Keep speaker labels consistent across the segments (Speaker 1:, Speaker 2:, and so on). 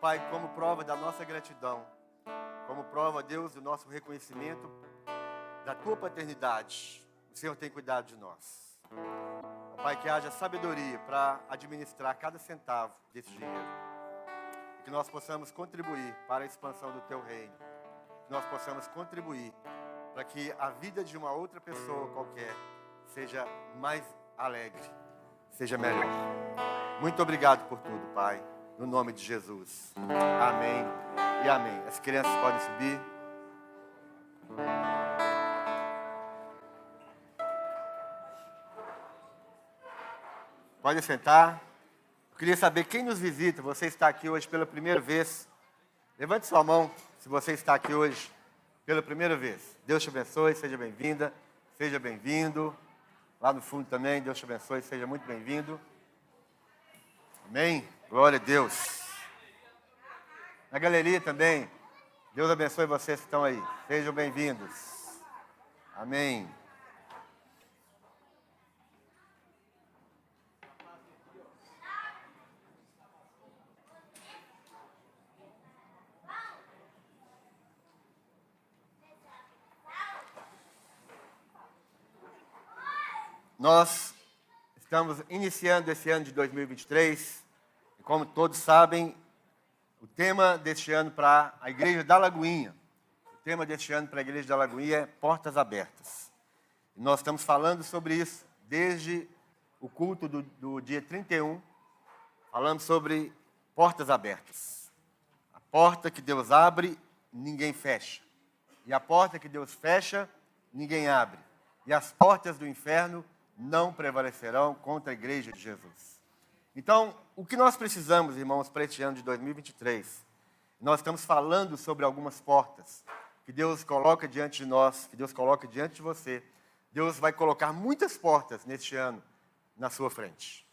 Speaker 1: Pai, como prova da nossa gratidão, como prova, Deus, do nosso reconhecimento da tua paternidade, o Senhor tem cuidado de nós. Pai, que haja sabedoria para administrar cada centavo desse dinheiro. Que nós possamos contribuir para a expansão do teu reino. Que nós possamos contribuir para que a vida de uma outra pessoa qualquer seja mais alegre, seja melhor. Muito obrigado por tudo, Pai. No nome de Jesus. Amém e amém. As crianças podem subir. Pode sentar. Eu queria saber quem nos visita. Você está aqui hoje pela primeira vez. Levante sua mão se você está aqui hoje pela primeira vez. Deus te abençoe, seja bem-vinda, seja bem-vindo. Lá no fundo também, Deus te abençoe, seja muito bem-vindo. Amém? Glória a Deus. Na galeria também, Deus abençoe vocês que estão aí. Sejam bem-vindos. Amém. Nós estamos iniciando esse ano de 2023 e, como todos sabem, o tema deste ano para a Igreja da Lagoinha, o tema deste ano para a Igreja da Lagoinha é Portas Abertas. E nós estamos falando sobre isso desde o culto do, do dia 31, falando sobre portas abertas. A porta que Deus abre, ninguém fecha. E a porta que Deus fecha, ninguém abre. E as portas do inferno, não prevalecerão contra a igreja de Jesus. Então, o que nós precisamos, irmãos, para este ano de 2023? Nós estamos falando sobre algumas portas que Deus coloca diante de nós, que Deus coloca diante de você. Deus vai colocar muitas portas neste ano na sua frente.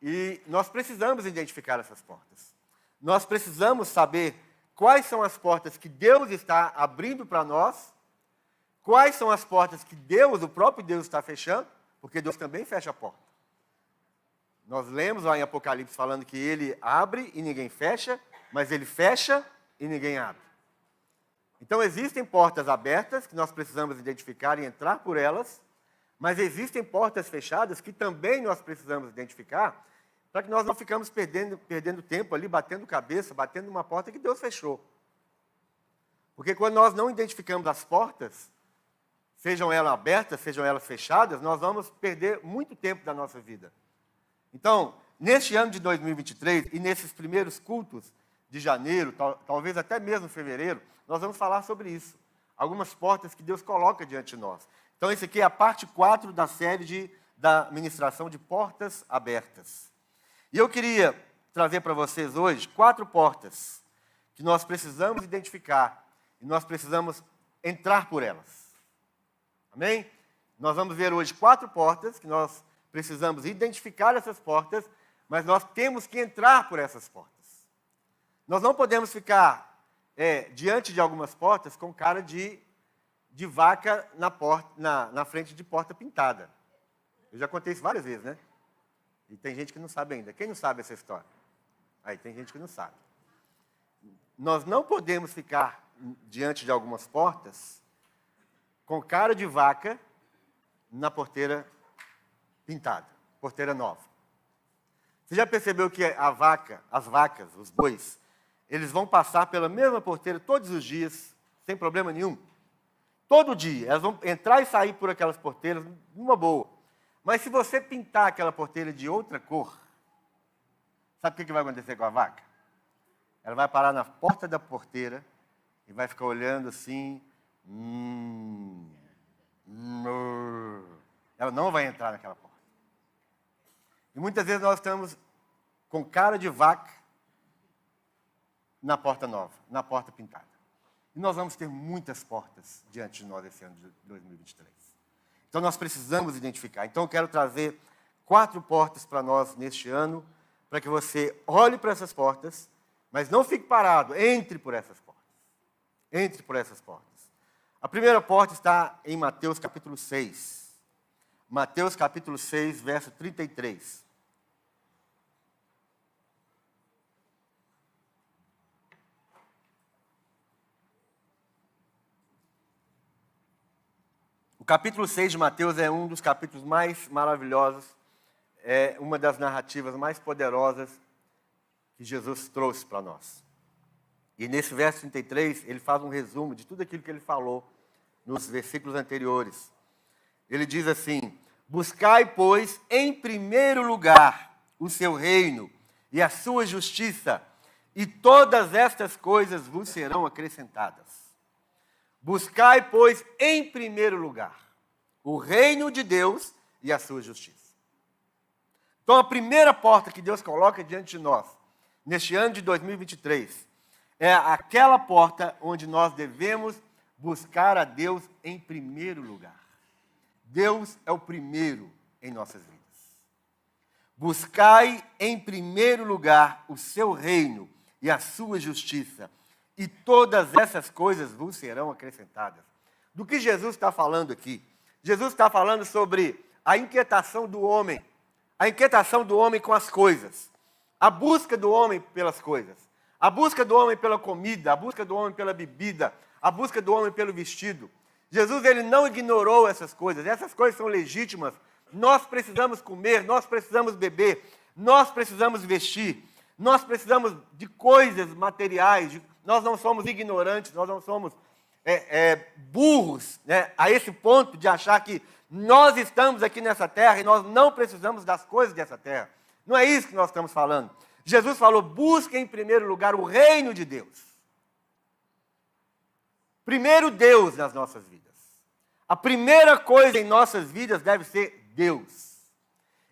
Speaker 1: E nós precisamos identificar essas portas. Nós precisamos saber quais são as portas que Deus está abrindo para nós Quais são as portas que Deus, o próprio Deus, está fechando? Porque Deus também fecha a porta. Nós lemos lá em Apocalipse falando que ele abre e ninguém fecha, mas ele fecha e ninguém abre. Então existem portas abertas que nós precisamos identificar e entrar por elas, mas existem portas fechadas que também nós precisamos identificar para que nós não ficamos perdendo, perdendo tempo ali, batendo cabeça, batendo uma porta que Deus fechou. Porque quando nós não identificamos as portas, sejam elas abertas, sejam elas fechadas, nós vamos perder muito tempo da nossa vida. Então, neste ano de 2023 e nesses primeiros cultos de janeiro, tal, talvez até mesmo fevereiro, nós vamos falar sobre isso. Algumas portas que Deus coloca diante de nós. Então, esse aqui é a parte 4 da série de, da ministração de portas abertas. E eu queria trazer para vocês hoje quatro portas que nós precisamos identificar e nós precisamos entrar por elas. Amém? Nós vamos ver hoje quatro portas que nós precisamos identificar essas portas, mas nós temos que entrar por essas portas. Nós não podemos ficar é, diante de algumas portas com cara de, de vaca na, porta, na, na frente de porta pintada. Eu já contei isso várias vezes, né? E tem gente que não sabe ainda. Quem não sabe essa história? Aí tem gente que não sabe. Nós não podemos ficar diante de algumas portas com cara de vaca na porteira pintada, porteira nova. Você já percebeu que a vaca, as vacas, os bois, eles vão passar pela mesma porteira todos os dias, sem problema nenhum? Todo dia, elas vão entrar e sair por aquelas porteiras numa boa. Mas se você pintar aquela porteira de outra cor, sabe o que vai acontecer com a vaca? Ela vai parar na porta da porteira e vai ficar olhando assim, Hum, hum, ela não vai entrar naquela porta. E muitas vezes nós estamos com cara de vaca na porta nova, na porta pintada. E nós vamos ter muitas portas diante de nós esse ano de 2023. Então nós precisamos identificar. Então eu quero trazer quatro portas para nós neste ano, para que você olhe para essas portas, mas não fique parado, entre por essas portas. Entre por essas portas. A primeira porta está em Mateus capítulo 6. Mateus capítulo 6, verso 33. O capítulo 6 de Mateus é um dos capítulos mais maravilhosos, é uma das narrativas mais poderosas que Jesus trouxe para nós. E nesse verso 33, ele faz um resumo de tudo aquilo que ele falou nos versículos anteriores. Ele diz assim: Buscai, pois, em primeiro lugar o seu reino e a sua justiça, e todas estas coisas vos serão acrescentadas. Buscai, pois, em primeiro lugar o reino de Deus e a sua justiça. Então, a primeira porta que Deus coloca diante de nós, neste ano de 2023, é aquela porta onde nós devemos buscar a Deus em primeiro lugar. Deus é o primeiro em nossas vidas. Buscai em primeiro lugar o seu reino e a sua justiça, e todas essas coisas vos serão acrescentadas. Do que Jesus está falando aqui? Jesus está falando sobre a inquietação do homem, a inquietação do homem com as coisas, a busca do homem pelas coisas, a busca do homem pela comida, a busca do homem pela bebida, a busca do homem pelo vestido. Jesus ele não ignorou essas coisas, essas coisas são legítimas. Nós precisamos comer, nós precisamos beber, nós precisamos vestir, nós precisamos de coisas materiais, de, nós não somos ignorantes, nós não somos é, é, burros né, a esse ponto de achar que nós estamos aqui nessa terra e nós não precisamos das coisas dessa terra. Não é isso que nós estamos falando. Jesus falou: busque em primeiro lugar o reino de Deus. Primeiro Deus nas nossas vidas. A primeira coisa em nossas vidas deve ser Deus.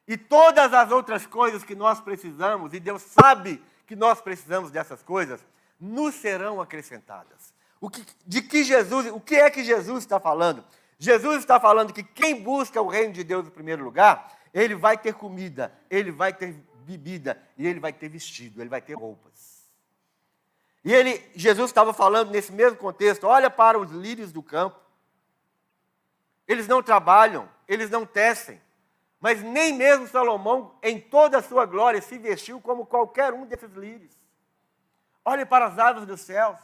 Speaker 1: E todas as outras coisas que nós precisamos, e Deus sabe que nós precisamos dessas coisas, nos serão acrescentadas. O que, de que Jesus, o que é que Jesus está falando? Jesus está falando que quem busca o reino de Deus em primeiro lugar, ele vai ter comida, ele vai ter bebida e ele vai ter vestido, ele vai ter roupas. E ele, Jesus estava falando nesse mesmo contexto, olha para os lírios do campo. Eles não trabalham, eles não tecem, mas nem mesmo Salomão, em toda a sua glória, se vestiu como qualquer um desses lírios. Olhe para as aves dos céus.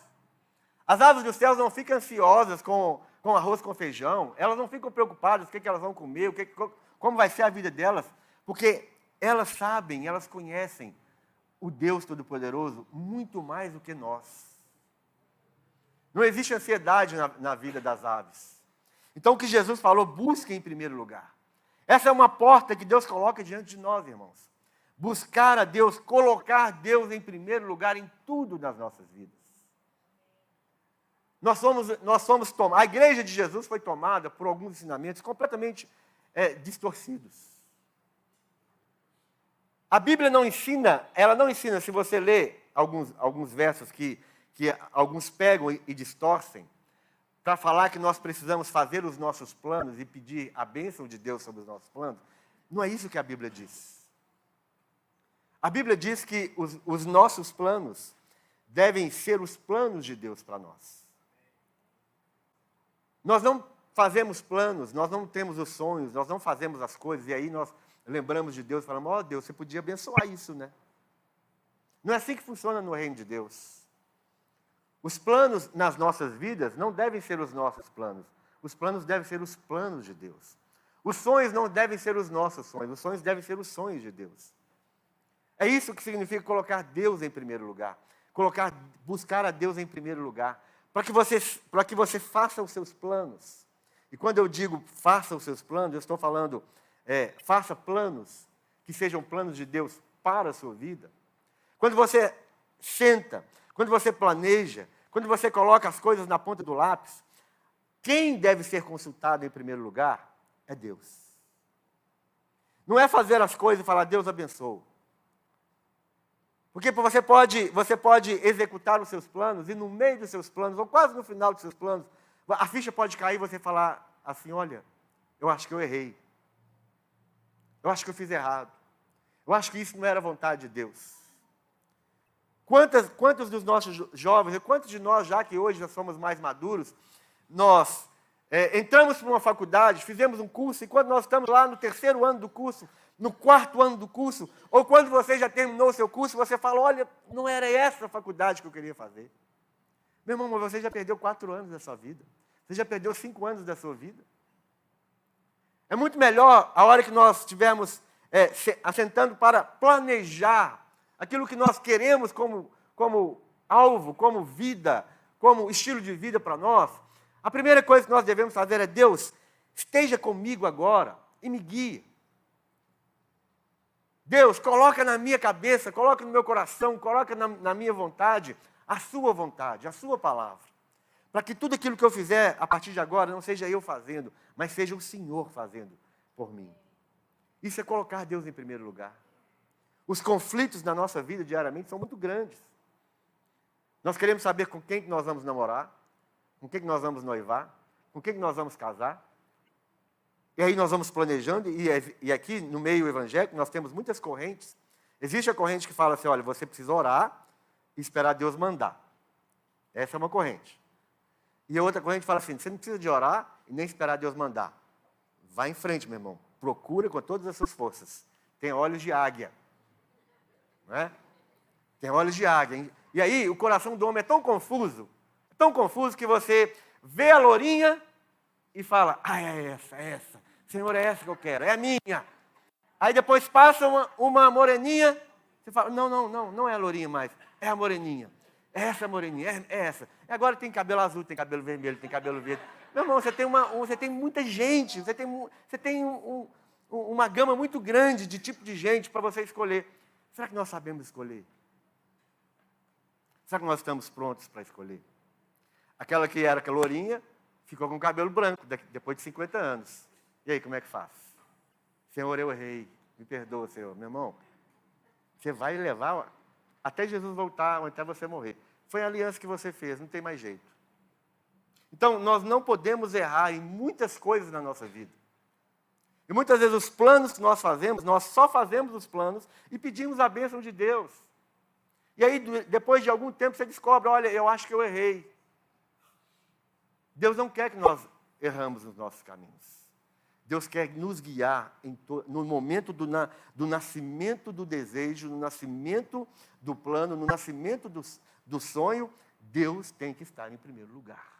Speaker 1: As aves dos céus não ficam ansiosas com, com arroz com feijão, elas não ficam preocupadas o que, que elas vão comer, o que, como vai ser a vida delas, porque elas sabem, elas conhecem o Deus Todo-Poderoso muito mais do que nós. Não existe ansiedade na, na vida das aves. Então o que Jesus falou, busque em primeiro lugar. Essa é uma porta que Deus coloca diante de nós, irmãos. Buscar a Deus, colocar Deus em primeiro lugar em tudo nas nossas vidas. Nós somos, nós somos tomados. A igreja de Jesus foi tomada por alguns ensinamentos completamente é, distorcidos. A Bíblia não ensina, ela não ensina, se você lê alguns, alguns versos que, que alguns pegam e, e distorcem, para falar que nós precisamos fazer os nossos planos e pedir a bênção de Deus sobre os nossos planos, não é isso que a Bíblia diz. A Bíblia diz que os, os nossos planos devem ser os planos de Deus para nós. Nós não fazemos planos, nós não temos os sonhos, nós não fazemos as coisas, e aí nós lembramos de Deus e falamos: Ó oh, Deus, você podia abençoar isso, né? Não é assim que funciona no reino de Deus. Os planos nas nossas vidas não devem ser os nossos planos, os planos devem ser os planos de Deus. Os sonhos não devem ser os nossos sonhos, os sonhos devem ser os sonhos de Deus. É isso que significa colocar Deus em primeiro lugar, colocar, buscar a Deus em primeiro lugar para que você, para que você faça os seus planos. E quando eu digo faça os seus planos, eu estou falando é, faça planos que sejam planos de Deus para a sua vida. Quando você senta, quando você planeja, quando você coloca as coisas na ponta do lápis, quem deve ser consultado em primeiro lugar é Deus. Não é fazer as coisas e falar, Deus abençoe. Porque você pode, você pode executar os seus planos e no meio dos seus planos, ou quase no final dos seus planos, a ficha pode cair e você falar assim: olha, eu acho que eu errei. Eu acho que eu fiz errado. Eu acho que isso não era vontade de Deus. Quantas, quantos dos nossos jovens, quantos de nós, já que hoje já somos mais maduros, nós é, entramos para uma faculdade, fizemos um curso, e quando nós estamos lá no terceiro ano do curso, no quarto ano do curso, ou quando você já terminou o seu curso, você fala: olha, não era essa a faculdade que eu queria fazer. Meu irmão, você já perdeu quatro anos da sua vida. Você já perdeu cinco anos da sua vida. É muito melhor a hora que nós estivermos é, assentando para planejar aquilo que nós queremos como, como alvo, como vida, como estilo de vida para nós. A primeira coisa que nós devemos fazer é: Deus, esteja comigo agora e me guie. Deus, coloca na minha cabeça, coloca no meu coração, coloca na, na minha vontade a sua vontade, a sua palavra. Para que tudo aquilo que eu fizer a partir de agora não seja eu fazendo, mas seja o Senhor fazendo por mim. Isso é colocar Deus em primeiro lugar. Os conflitos na nossa vida diariamente são muito grandes. Nós queremos saber com quem que nós vamos namorar, com quem que nós vamos noivar, com quem que nós vamos casar. E aí nós vamos planejando, e, é, e aqui no meio evangélico nós temos muitas correntes. Existe a corrente que fala assim: olha, você precisa orar e esperar Deus mandar. Essa é uma corrente. E a outra corrente fala assim: você não precisa de orar e nem esperar Deus mandar. Vá em frente, meu irmão. Procura com todas as suas forças. Tem olhos de águia. Não é? Tem olhos de águia. E aí o coração do homem é tão confuso, tão confuso que você vê a lourinha e fala: ah, é essa, é essa. Senhor, é essa que eu quero, é a minha. Aí depois passa uma, uma moreninha, você fala, não, não, não, não é a lourinha mais, é a moreninha. É essa moreninha, é, é essa. E agora tem cabelo azul, tem cabelo vermelho, tem cabelo verde. Meu irmão, você tem, uma, você tem muita gente, você tem, você tem um, um, uma gama muito grande de tipo de gente para você escolher. Será que nós sabemos escolher? Será que nós estamos prontos para escolher? Aquela que era lourinha, ficou com cabelo branco depois de 50 anos. E aí, como é que faz? Senhor, eu errei. Me perdoa, Senhor. Meu irmão, você vai levar até Jesus voltar ou até você morrer. Foi a aliança que você fez, não tem mais jeito. Então, nós não podemos errar em muitas coisas na nossa vida. E muitas vezes os planos que nós fazemos, nós só fazemos os planos e pedimos a bênção de Deus. E aí, depois de algum tempo, você descobre: olha, eu acho que eu errei. Deus não quer que nós erramos nos nossos caminhos. Deus quer nos guiar no momento do, na, do, nascimento do desejo, no nascimento do plano, no nascimento do, do sonho. Deus tem que estar em primeiro lugar.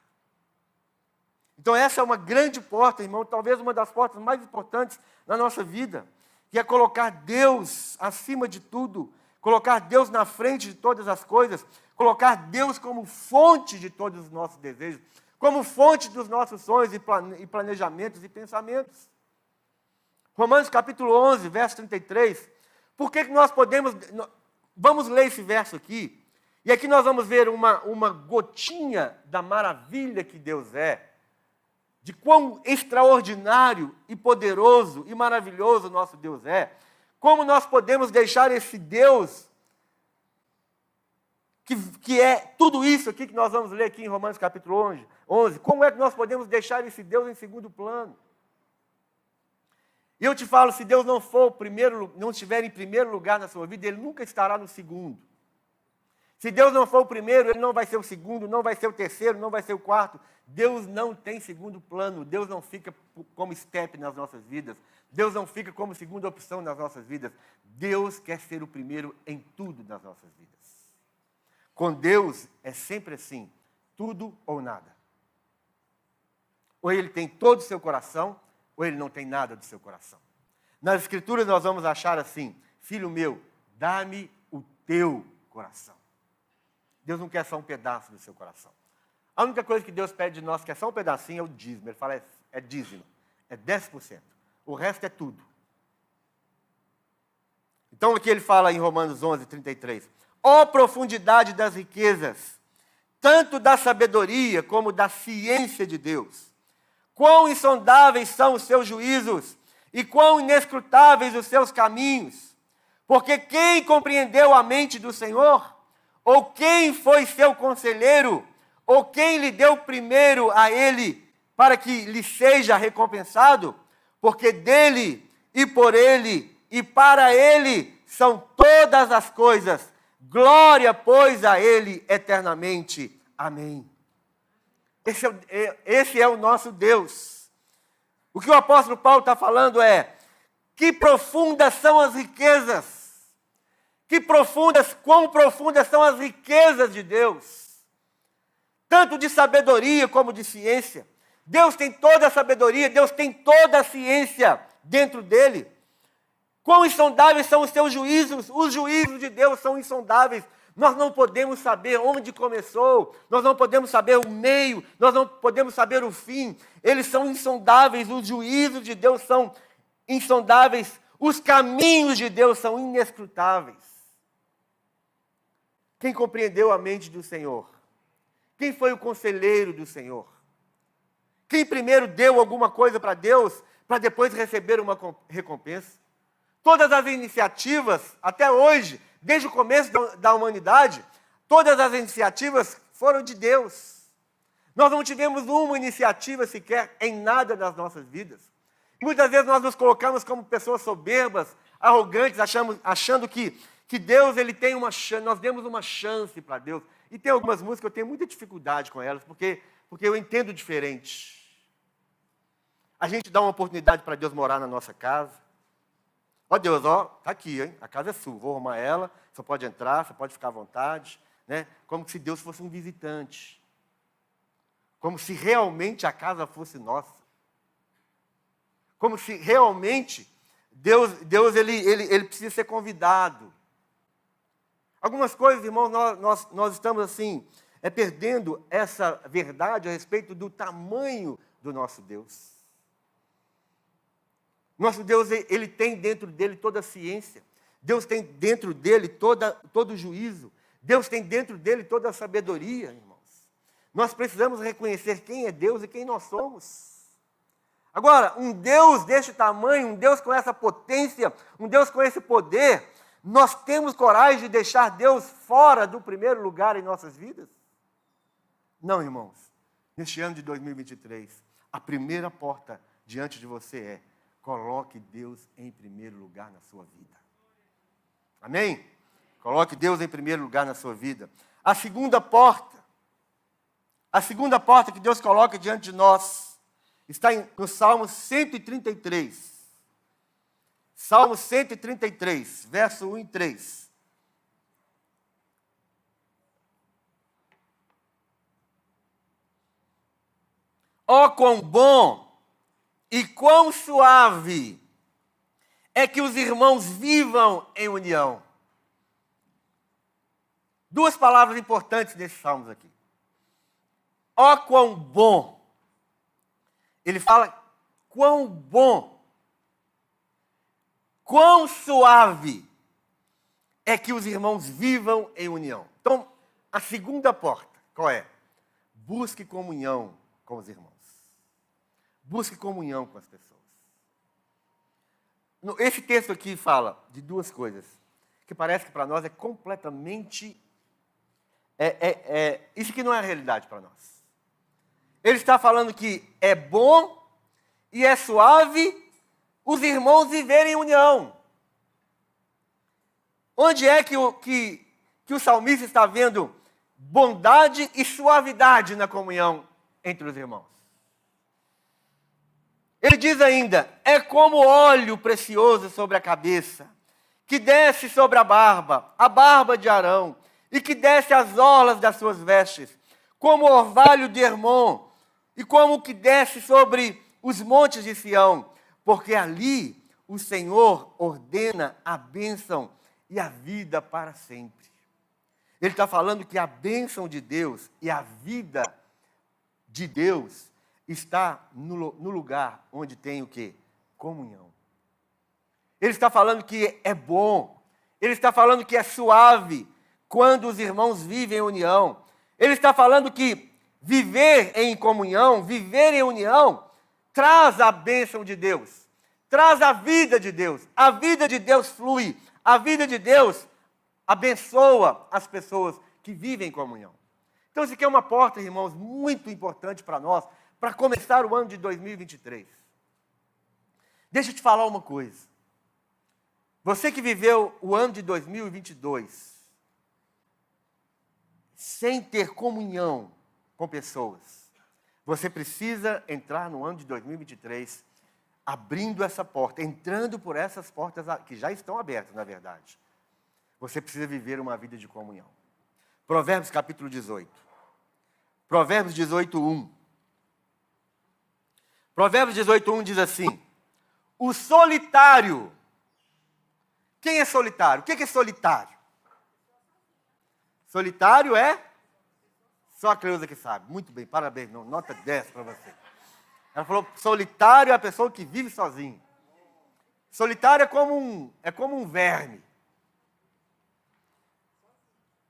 Speaker 1: Então, essa é uma grande porta, irmão, talvez uma das portas mais importantes na nossa vida, que é colocar Deus acima de tudo, colocar Deus na frente de todas as coisas, colocar Deus como fonte de todos os nossos desejos como fonte dos nossos sonhos e planejamentos e pensamentos. Romanos capítulo 11, verso 33. Por que, que nós podemos. Vamos ler esse verso aqui. E aqui nós vamos ver uma, uma gotinha da maravilha que Deus é, de quão extraordinário e poderoso e maravilhoso nosso Deus é. Como nós podemos deixar esse Deus que, que é tudo isso aqui que nós vamos ler aqui em Romanos capítulo 11, 11. Como é que nós podemos deixar esse Deus em segundo plano? E eu te falo, se Deus não for o primeiro, não estiver em primeiro lugar na sua vida, Ele nunca estará no segundo. Se Deus não for o primeiro, Ele não vai ser o segundo, não vai ser o terceiro, não vai ser o quarto. Deus não tem segundo plano, Deus não fica como step nas nossas vidas, Deus não fica como segunda opção nas nossas vidas. Deus quer ser o primeiro em tudo nas nossas vidas. Com Deus é sempre assim: tudo ou nada. Ou ele tem todo o seu coração, ou ele não tem nada do seu coração. Nas Escrituras nós vamos achar assim: Filho meu, dá-me o teu coração. Deus não quer só um pedaço do seu coração. A única coisa que Deus pede de nós, que é só um pedacinho, é o dízimo. Ele fala, é, é dízimo, é 10%. O resto é tudo. Então aqui ele fala em Romanos 11, 33. Ó oh, profundidade das riquezas, tanto da sabedoria como da ciência de Deus. Quão insondáveis são os seus juízos e quão inescrutáveis os seus caminhos. Porque quem compreendeu a mente do Senhor? Ou quem foi seu conselheiro? Ou quem lhe deu primeiro a ele para que lhe seja recompensado? Porque dele e por ele e para ele são todas as coisas Glória, pois, a Ele eternamente. Amém. Esse é, é, esse é o nosso Deus. O que o apóstolo Paulo está falando é: que profundas são as riquezas, que profundas, quão profundas são as riquezas de Deus, tanto de sabedoria como de ciência. Deus tem toda a sabedoria, Deus tem toda a ciência dentro dele. Quão insondáveis são os seus juízos? Os juízos de Deus são insondáveis. Nós não podemos saber onde começou, nós não podemos saber o meio, nós não podemos saber o fim. Eles são insondáveis, os juízos de Deus são insondáveis, os caminhos de Deus são inescrutáveis. Quem compreendeu a mente do Senhor? Quem foi o conselheiro do Senhor? Quem primeiro deu alguma coisa para Deus para depois receber uma recompensa? Todas as iniciativas, até hoje, desde o começo da humanidade, todas as iniciativas foram de Deus. Nós não tivemos uma iniciativa sequer em nada das nossas vidas. Muitas vezes nós nos colocamos como pessoas soberbas, arrogantes, achamos, achando que, que Deus ele tem uma chance, nós demos uma chance para Deus. E tem algumas músicas que eu tenho muita dificuldade com elas, porque, porque eu entendo diferente. A gente dá uma oportunidade para Deus morar na nossa casa. Ó Deus, ó, tá aqui, hein? A casa é sua, vou arrumar ela, você pode entrar, você pode ficar à vontade, né? Como se Deus fosse um visitante. Como se realmente a casa fosse nossa. Como se realmente Deus, Deus ele, ele, ele precisa ser convidado. Algumas coisas, irmãos, nós, nós, nós estamos assim, é perdendo essa verdade a respeito do tamanho do nosso Deus. Nosso Deus, ele tem dentro dele toda a ciência. Deus tem dentro dele toda, todo o juízo. Deus tem dentro dele toda a sabedoria, irmãos. Nós precisamos reconhecer quem é Deus e quem nós somos. Agora, um Deus deste tamanho, um Deus com essa potência, um Deus com esse poder, nós temos coragem de deixar Deus fora do primeiro lugar em nossas vidas? Não, irmãos. Neste ano de 2023, a primeira porta diante de você é Coloque Deus em primeiro lugar na sua vida. Amém? Coloque Deus em primeiro lugar na sua vida. A segunda porta, a segunda porta que Deus coloca diante de nós, está no Salmo 133. Salmo 133, verso 1 e 3. Ó, oh, quão bom e quão suave é que os irmãos vivam em união. Duas palavras importantes nesses salmos aqui. Ó oh, quão bom. Ele fala quão bom, quão suave é que os irmãos vivam em união. Então, a segunda porta, qual é? Busque comunhão com os irmãos. Busque comunhão com as pessoas. Esse texto aqui fala de duas coisas que parece que para nós é completamente. É, é, é, isso que não é a realidade para nós. Ele está falando que é bom e é suave os irmãos viverem em união. Onde é que o, que, que o salmista está vendo bondade e suavidade na comunhão entre os irmãos? Ele diz ainda: é como óleo precioso sobre a cabeça, que desce sobre a barba, a barba de Arão, e que desce as orlas das suas vestes, como orvalho de Hermon, e como o que desce sobre os montes de Sião, porque ali o Senhor ordena a bênção e a vida para sempre. Ele está falando que a bênção de Deus e a vida de Deus está no, no lugar onde tem o que? Comunhão. Ele está falando que é bom. Ele está falando que é suave quando os irmãos vivem em união. Ele está falando que viver em comunhão, viver em união, traz a bênção de Deus, traz a vida de Deus. A vida de Deus flui, a vida de Deus abençoa as pessoas que vivem em comunhão. Então, isso aqui é uma porta, irmãos, muito importante para nós, para começar o ano de 2023. Deixa eu te falar uma coisa. Você que viveu o ano de 2022 sem ter comunhão com pessoas, você precisa entrar no ano de 2023 abrindo essa porta, entrando por essas portas que já estão abertas, na verdade. Você precisa viver uma vida de comunhão. Provérbios capítulo 18. Provérbios 18, 1. Provérbios 18:1 diz assim: O solitário. Quem é solitário? O que é solitário? Solitário é só a Cleusa que sabe. Muito bem, parabéns. Nota 10 para você. Ela falou: solitário é a pessoa que vive sozinho. Solitário é como um, é como um verme.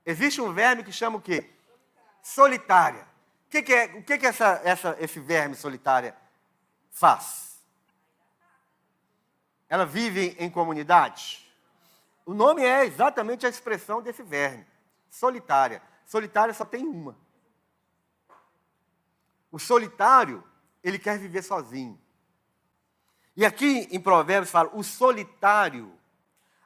Speaker 1: Existe um verme que chama o quê? Solitária. O que, que é, o que, que essa, essa, esse verme solitária faz? Ela vive em comunidade? O nome é exatamente a expressão desse verme. Solitária. Solitária só tem uma. O solitário, ele quer viver sozinho. E aqui em Provérbios fala: o solitário,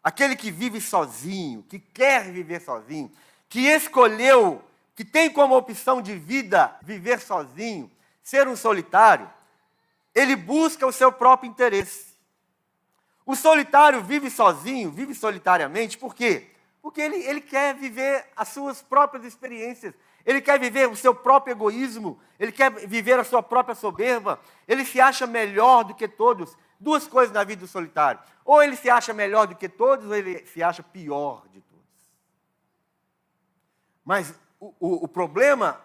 Speaker 1: aquele que vive sozinho, que quer viver sozinho, que escolheu, que tem como opção de vida viver sozinho, ser um solitário, ele busca o seu próprio interesse. O solitário vive sozinho, vive solitariamente, por quê? Porque ele, ele quer viver as suas próprias experiências, ele quer viver o seu próprio egoísmo, ele quer viver a sua própria soberba, ele se acha melhor do que todos. Duas coisas na vida do solitário: ou ele se acha melhor do que todos, ou ele se acha pior de todos. Mas o, o, o problema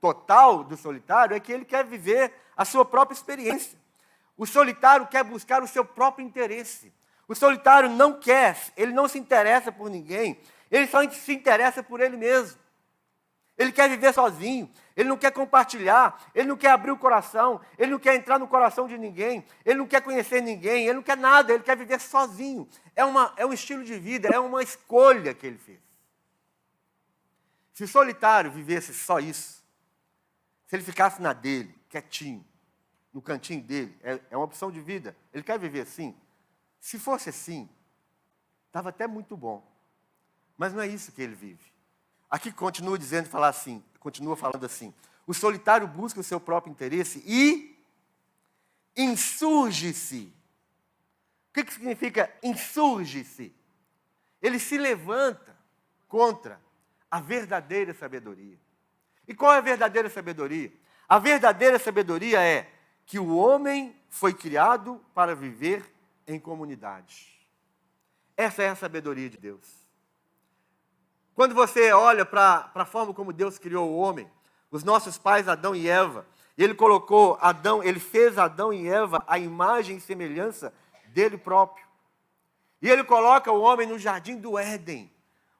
Speaker 1: total do solitário é que ele quer viver a sua própria experiência. O solitário quer buscar o seu próprio interesse. O solitário não quer, ele não se interessa por ninguém, ele só se interessa por ele mesmo. Ele quer viver sozinho, ele não quer compartilhar, ele não quer abrir o coração, ele não quer entrar no coração de ninguém, ele não quer conhecer ninguém, ele não quer nada, ele quer viver sozinho. É, uma, é um estilo de vida, é uma escolha que ele fez. Se o solitário vivesse só isso, se ele ficasse na dele, quietinho, no cantinho dele, é, é uma opção de vida, ele quer viver assim. Se fosse assim, estava até muito bom. Mas não é isso que ele vive. Aqui continua dizendo, falar assim, continua falando assim: o solitário busca o seu próprio interesse e insurge-se. O que, que significa insurge-se? Ele se levanta contra a verdadeira sabedoria. E qual é a verdadeira sabedoria? A verdadeira sabedoria é que o homem foi criado para viver em comunidade. Essa é a sabedoria de Deus. Quando você olha para a forma como Deus criou o homem, os nossos pais Adão e Eva, ele colocou Adão, ele fez Adão e Eva a imagem e semelhança dele próprio. E ele coloca o homem no jardim do Éden,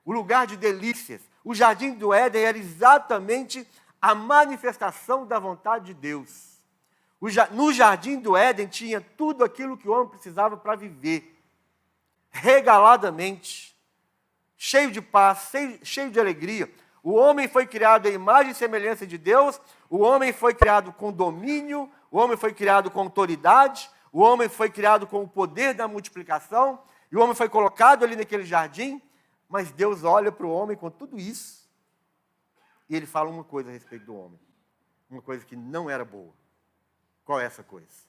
Speaker 1: o lugar de delícias. O jardim do Éden era exatamente a manifestação da vontade de Deus. No jardim do Éden tinha tudo aquilo que o homem precisava para viver, regaladamente cheio de paz, cheio de alegria. O homem foi criado à imagem e semelhança de Deus, o homem foi criado com domínio, o homem foi criado com autoridade, o homem foi criado com o poder da multiplicação, e o homem foi colocado ali naquele jardim, mas Deus olha para o homem com tudo isso, e ele fala uma coisa a respeito do homem, uma coisa que não era boa. Qual é essa coisa?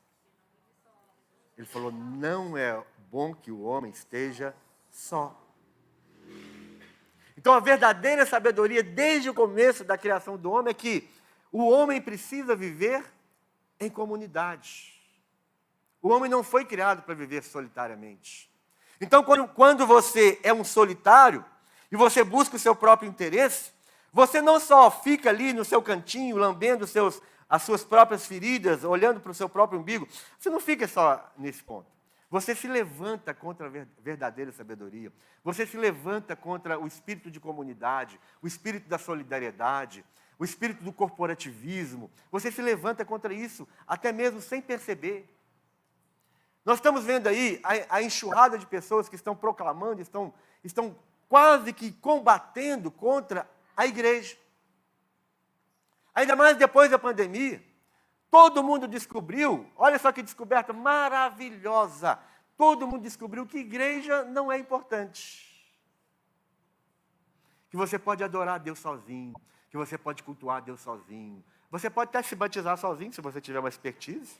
Speaker 1: Ele falou: não é bom que o homem esteja só. Então, a verdadeira sabedoria, desde o começo da criação do homem, é que o homem precisa viver em comunidade. O homem não foi criado para viver solitariamente. Então, quando, quando você é um solitário e você busca o seu próprio interesse, você não só fica ali no seu cantinho, lambendo seus, as suas próprias feridas, olhando para o seu próprio umbigo, você não fica só nesse ponto. Você se levanta contra a verdadeira sabedoria. Você se levanta contra o espírito de comunidade, o espírito da solidariedade, o espírito do corporativismo. Você se levanta contra isso, até mesmo sem perceber. Nós estamos vendo aí a, a enxurrada de pessoas que estão proclamando, estão, estão quase que combatendo contra a igreja. Ainda mais depois da pandemia. Todo mundo descobriu, olha só que descoberta maravilhosa. Todo mundo descobriu que igreja não é importante. Que você pode adorar a Deus sozinho, que você pode cultuar a Deus sozinho. Você pode até se batizar sozinho, se você tiver uma expertise.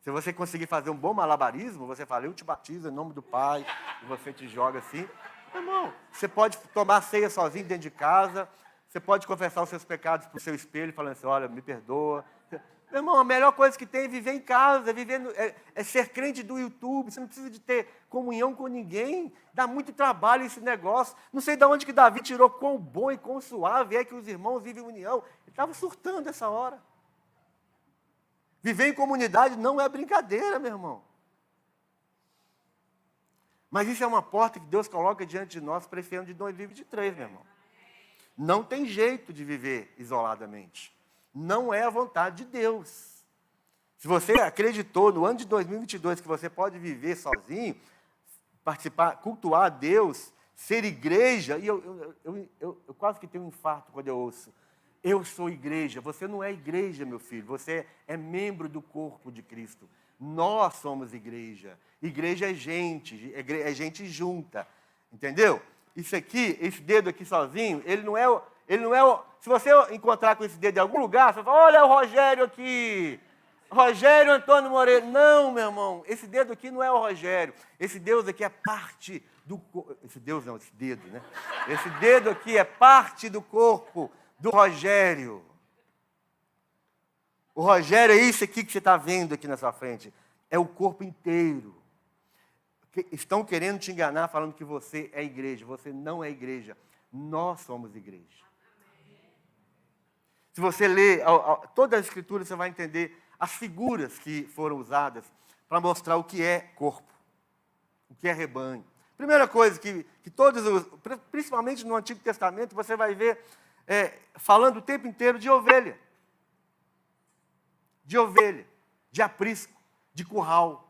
Speaker 1: Se você conseguir fazer um bom malabarismo, você fala, eu te batizo em nome do Pai, e você te joga assim. Irmão, você pode tomar ceia sozinho dentro de casa, você pode confessar os seus pecados para o seu espelho, falando assim: olha, me perdoa. Meu irmão, a melhor coisa que tem é viver em casa, é, viver no, é, é, ser crente do YouTube. Você não precisa de ter comunhão com ninguém. Dá muito trabalho esse negócio. Não sei de onde que Davi tirou quão bom e quão suave é que os irmãos vivem em união. Ele estava surtando essa hora. Viver em comunidade não é brincadeira, meu irmão. Mas isso é uma porta que Deus coloca diante de nós para esse ano de 2023, meu irmão. Não tem jeito de viver isoladamente não é a vontade de Deus. Se você acreditou no ano de 2022 que você pode viver sozinho, participar, cultuar a Deus, ser igreja, e eu, eu, eu, eu, quase que tenho um infarto quando eu ouço. Eu sou igreja. Você não é igreja, meu filho. Você é membro do corpo de Cristo. Nós somos igreja. Igreja é gente, é gente junta. Entendeu? Isso aqui, esse dedo aqui sozinho, ele não é ele não é. O... Se você encontrar com esse dedo em algum lugar, você fala: olha o Rogério aqui. Rogério Antônio Moreira. Não, meu irmão, esse dedo aqui não é o Rogério. Esse Deus aqui é parte do corpo. Esse Deus não, esse dedo, né? Esse dedo aqui é parte do corpo do Rogério. O Rogério é isso aqui que você está vendo aqui na sua frente. É o corpo inteiro. Estão querendo te enganar falando que você é igreja. Você não é igreja. Nós somos igreja. Se você ler toda a Escritura, você vai entender as figuras que foram usadas para mostrar o que é corpo, o que é rebanho. Primeira coisa que, que todos, os, principalmente no Antigo Testamento, você vai ver é, falando o tempo inteiro de ovelha. De ovelha, de aprisco, de curral.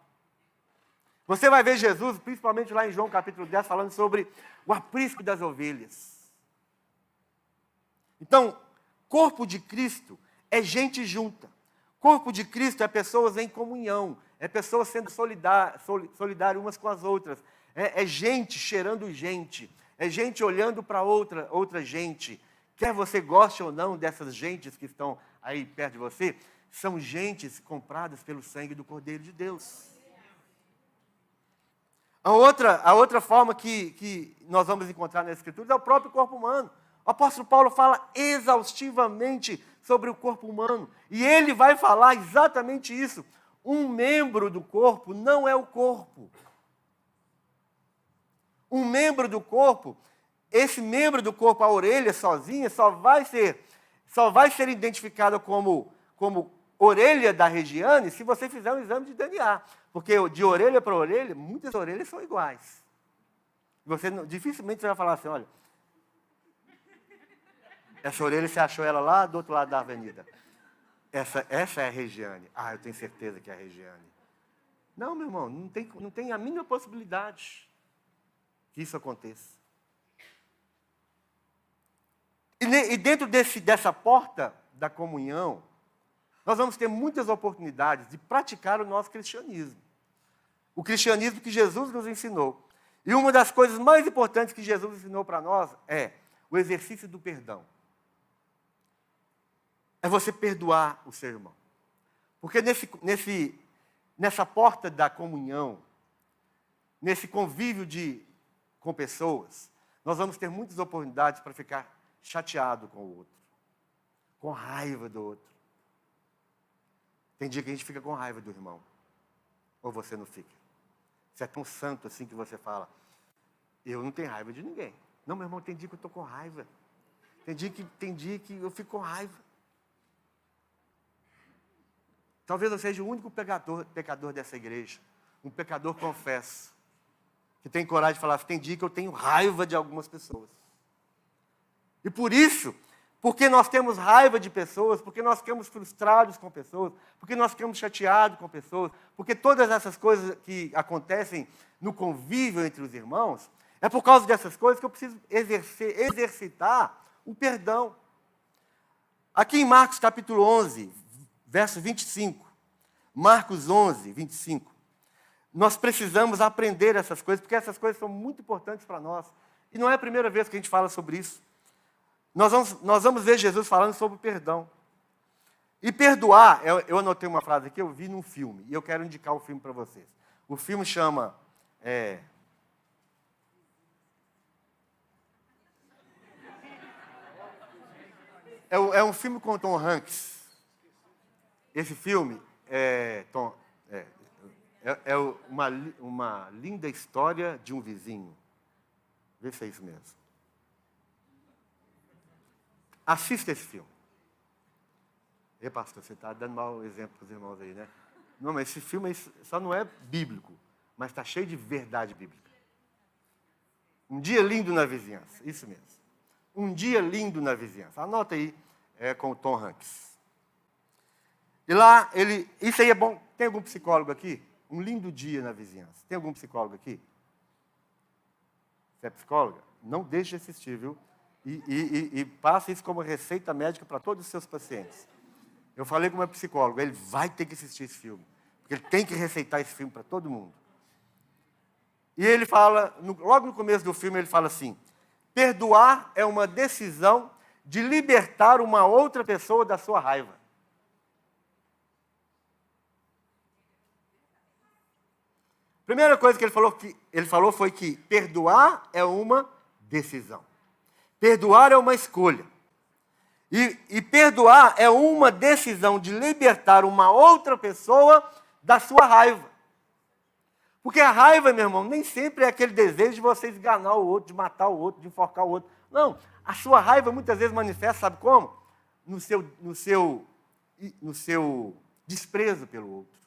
Speaker 1: Você vai ver Jesus, principalmente lá em João capítulo 10, falando sobre o aprisco das ovelhas. Então, Corpo de Cristo é gente junta. Corpo de Cristo é pessoas em comunhão, é pessoas sendo solidárias umas com as outras. É, é gente cheirando gente, é gente olhando para outra, outra gente. Quer você goste ou não dessas gentes que estão aí perto de você, são gentes compradas pelo sangue do Cordeiro de Deus. A outra, a outra forma que, que nós vamos encontrar nas Escrituras é o próprio corpo humano. O apóstolo Paulo fala exaustivamente sobre o corpo humano. E ele vai falar exatamente isso. Um membro do corpo não é o corpo. Um membro do corpo, esse membro do corpo, a orelha sozinha, só vai ser, só vai ser identificado como, como orelha da Regiane se você fizer um exame de DNA. Porque de orelha para orelha, muitas orelhas são iguais. Você dificilmente você vai falar assim, olha, essa orelha, você achou ela lá do outro lado da avenida. Essa, essa é a Regiane. Ah, eu tenho certeza que é a Regiane. Não, meu irmão, não tem, não tem a mínima possibilidade que isso aconteça. E, e dentro desse, dessa porta da comunhão, nós vamos ter muitas oportunidades de praticar o nosso cristianismo. O cristianismo que Jesus nos ensinou. E uma das coisas mais importantes que Jesus ensinou para nós é o exercício do perdão é você perdoar o seu irmão. Porque nesse, nesse, nessa porta da comunhão, nesse convívio de, com pessoas, nós vamos ter muitas oportunidades para ficar chateado com o outro, com raiva do outro. Tem dia que a gente fica com raiva do irmão, ou você não fica. Você é tão santo assim que você fala, eu não tenho raiva de ninguém. Não, meu irmão, tem dia que eu estou com raiva. Tem dia, que, tem dia que eu fico com raiva. Talvez eu seja o único pecador, pecador dessa igreja. Um pecador confesso. Que tem coragem de falar, tem dia que eu tenho raiva de algumas pessoas. E por isso, porque nós temos raiva de pessoas, porque nós ficamos frustrados com pessoas, porque nós ficamos chateados com pessoas, porque todas essas coisas que acontecem no convívio entre os irmãos, é por causa dessas coisas que eu preciso exercer, exercitar o perdão. Aqui em Marcos capítulo 11, verso 25. Marcos 11, 25. Nós precisamos aprender essas coisas, porque essas coisas são muito importantes para nós. E não é a primeira vez que a gente fala sobre isso. Nós vamos, nós vamos ver Jesus falando sobre perdão. E perdoar, eu, eu anotei uma frase aqui, eu vi num filme, e eu quero indicar o filme para vocês. O filme chama. É, é, é um filme com Tom Hanks. esse filme é, Tom, é, é, é uma, uma linda história de um vizinho. Vê se é isso mesmo. Assista esse filme. E pastor, você está dando mau exemplo para os irmãos aí, né? Não, mas esse filme só não é bíblico, mas está cheio de verdade bíblica. Um dia lindo na vizinhança, isso mesmo. Um dia lindo na vizinhança. Anota aí, é com o Tom Hanks. E lá, ele. Isso aí é bom. Tem algum psicólogo aqui? Um lindo dia na vizinhança. Tem algum psicólogo aqui? Você é psicóloga? Não deixe de assistir, viu? E, e, e, e passe isso como receita médica para todos os seus pacientes. Eu falei com o meu psicólogo, ele vai ter que assistir esse filme. Porque ele tem que receitar esse filme para todo mundo. E ele fala, no, logo no começo do filme, ele fala assim: perdoar é uma decisão de libertar uma outra pessoa da sua raiva. Primeira coisa que ele falou, que ele falou foi que perdoar é uma decisão. Perdoar é uma escolha. E, e, perdoar é uma decisão de libertar uma outra pessoa da sua raiva. Porque a raiva, meu irmão, nem sempre é aquele desejo de você esganar o outro, de matar o outro, de enforcar o outro. Não, a sua raiva muitas vezes manifesta, sabe como? No seu, no seu, no seu desprezo pelo outro.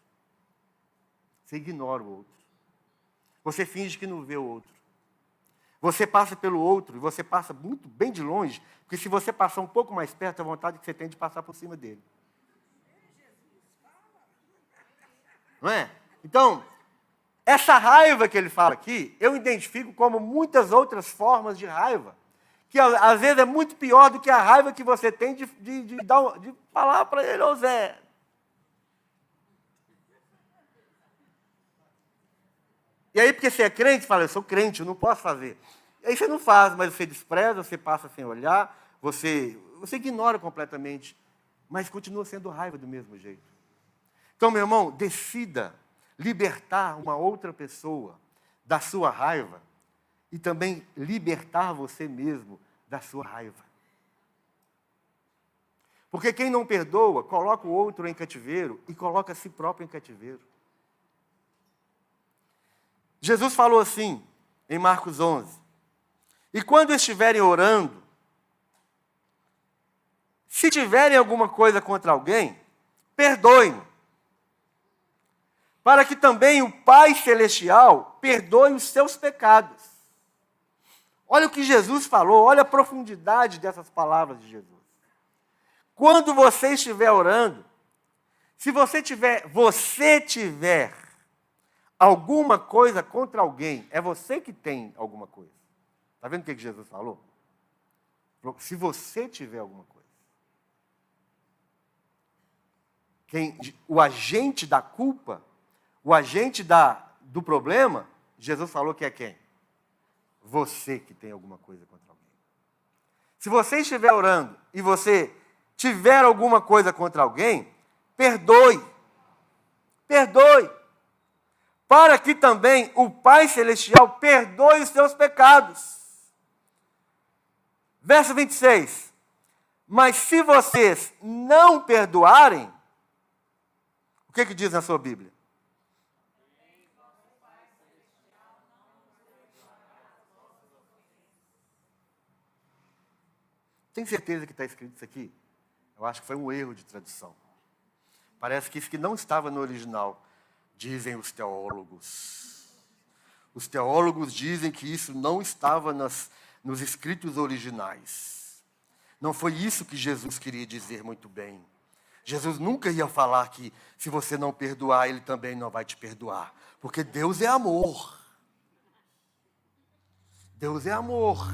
Speaker 1: Você ignora o outro. Você finge que não vê o outro. Você passa pelo outro e você passa muito bem de longe, porque se você passar um pouco mais perto, a vontade que você tem de passar por cima dele. Não é? Então, essa raiva que ele fala aqui, eu identifico como muitas outras formas de raiva, que às vezes é muito pior do que a raiva que você tem de, de, de, dar, de falar para ele, ô Zé, E aí, porque você é crente, fala, eu sou crente, eu não posso fazer. E aí você não faz, mas você despreza, você passa sem olhar, você, você ignora completamente, mas continua sendo raiva do mesmo jeito. Então, meu irmão, decida libertar uma outra pessoa da sua raiva e também libertar você mesmo da sua raiva. Porque quem não perdoa, coloca o outro em cativeiro e coloca a si próprio em cativeiro. Jesus falou assim, em Marcos 11: E quando estiverem orando, se tiverem alguma coisa contra alguém, perdoem, para que também o Pai Celestial perdoe os seus pecados. Olha o que Jesus falou, olha a profundidade dessas palavras de Jesus. Quando você estiver orando, se você tiver, você tiver alguma coisa contra alguém, é você que tem alguma coisa. Está vendo o que Jesus falou? Se você tiver alguma coisa. Quem, o agente da culpa, o agente da, do problema, Jesus falou que é quem? Você que tem alguma coisa contra alguém. Se você estiver orando e você tiver alguma coisa contra alguém, perdoe. Perdoe para que também o Pai Celestial perdoe os seus pecados. Verso 26. Mas se vocês não perdoarem, o que, que diz na sua Bíblia? Tem certeza que está escrito isso aqui? Eu acho que foi um erro de tradução. Parece que isso que não estava no original dizem os teólogos. Os teólogos dizem que isso não estava nas, nos escritos originais. Não foi isso que Jesus queria dizer muito bem. Jesus nunca ia falar que se você não perdoar, ele também não vai te perdoar. Porque Deus é amor. Deus é amor.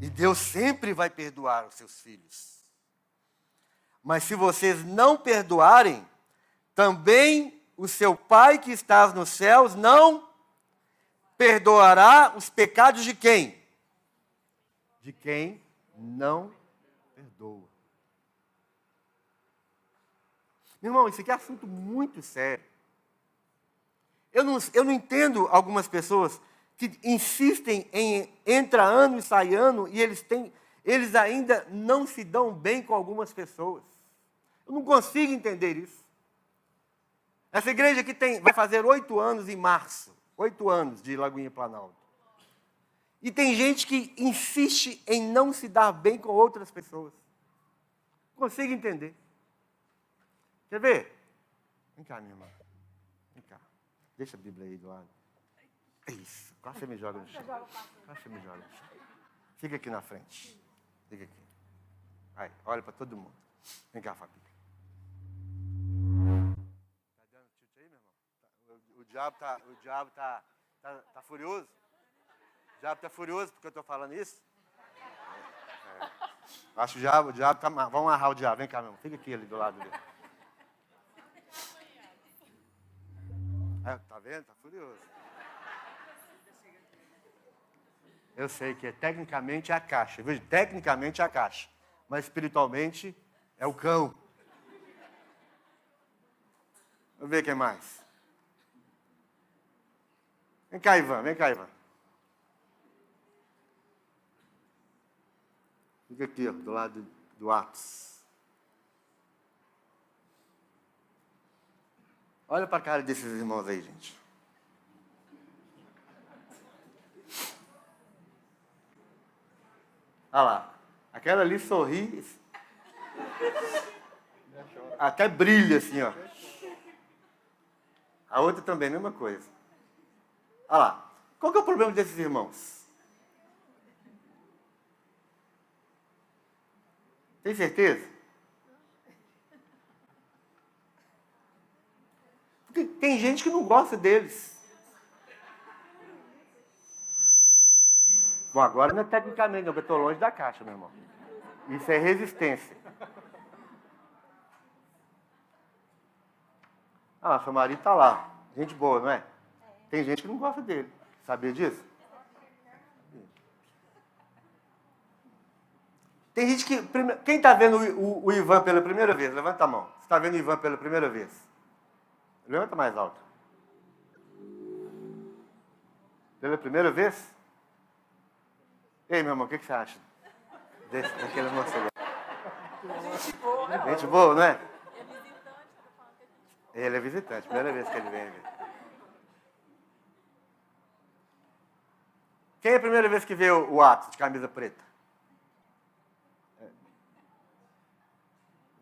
Speaker 1: E Deus sempre vai perdoar os seus filhos. Mas se vocês não perdoarem, também o seu Pai que estás nos céus não perdoará os pecados de quem? De quem não perdoa. Meu irmão, isso aqui é assunto muito sério. Eu não, eu não entendo algumas pessoas que insistem em entra ano e sai ano e eles, têm, eles ainda não se dão bem com algumas pessoas. Eu não consigo entender isso. Essa igreja aqui tem, vai fazer oito anos em março. Oito anos de Lagoinha Planalto. E tem gente que insiste em não se dar bem com outras pessoas. Consigo entender. Quer ver? Vem cá, minha irmã. Vem cá. Deixa a Bíblia aí do lado. É isso. Quase você me joga no chão. Quase você me joga no chão. Fica aqui na frente. Fica aqui. Aí, olha para todo mundo. Vem cá, Fabi. Diabo tá, o diabo tá, tá, tá furioso? O diabo tá furioso porque eu estou falando isso? É. Acho que o diabo, o diabo tá. Vamos amarrar o diabo. Vem cá, meu irmão. Fica aqui ali do lado dele. É, tá vendo? Tá furioso. Eu sei que é, tecnicamente é a caixa. Veja, tecnicamente é a caixa. Mas espiritualmente é o cão. Vamos ver quem mais. Vem cá, Ivan. Vem cá, Ivan. Fica aqui, do lado do Atos. Olha para a cara desses irmãos aí, gente. Olha lá. Aquela ali sorri. Até brilha assim, ó. A outra também, mesma coisa. Olha lá. Qual que é o problema desses irmãos? Tem certeza? tem gente que não gosta deles. Bom, agora não é tecnicamente, eu estou longe da caixa, meu irmão. Isso é resistência. Ah, seu marido está lá. Gente boa, não é? Tem gente que não gosta dele. Sabia disso? Tem gente que. Quem está vendo o, o, o Ivan pela primeira vez? Levanta a mão. Você está vendo o Ivan pela primeira vez? Levanta mais alto. Pela primeira vez? Ei, meu irmão, o que, que você acha? Desse, daquele moço ali. Gente boa. Gente boa, não é? Ele é visitante, primeira vez que ele vem aqui. Quem é a primeira vez que vê o, o ato de camisa preta?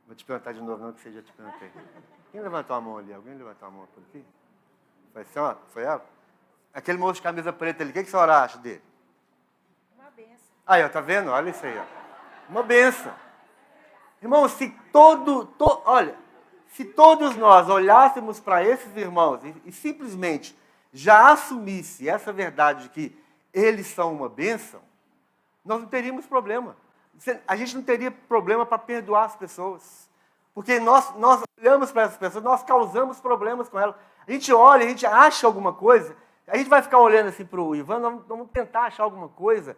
Speaker 1: Vou te perguntar de novo, não que você já te perguntei. Quem levantou a mão ali? Alguém levantou a mão por aqui? Foi senhora? Foi ela? Aquele moço de camisa preta ali, o que, que a senhora acha dele? Uma benção. Aí, ó, tá vendo? Olha isso aí, ó. Uma benção. Irmão, se todo, to, olha, se todos nós olhássemos para esses irmãos e, e, simplesmente já assumisse essa verdade de que eles são uma bênção, nós não teríamos problema. A gente não teria problema para perdoar as pessoas. Porque nós, nós olhamos para essas pessoas, nós causamos problemas com elas. A gente olha, a gente acha alguma coisa, a gente vai ficar olhando assim para o Ivan, vamos, vamos, tentar achar alguma coisa.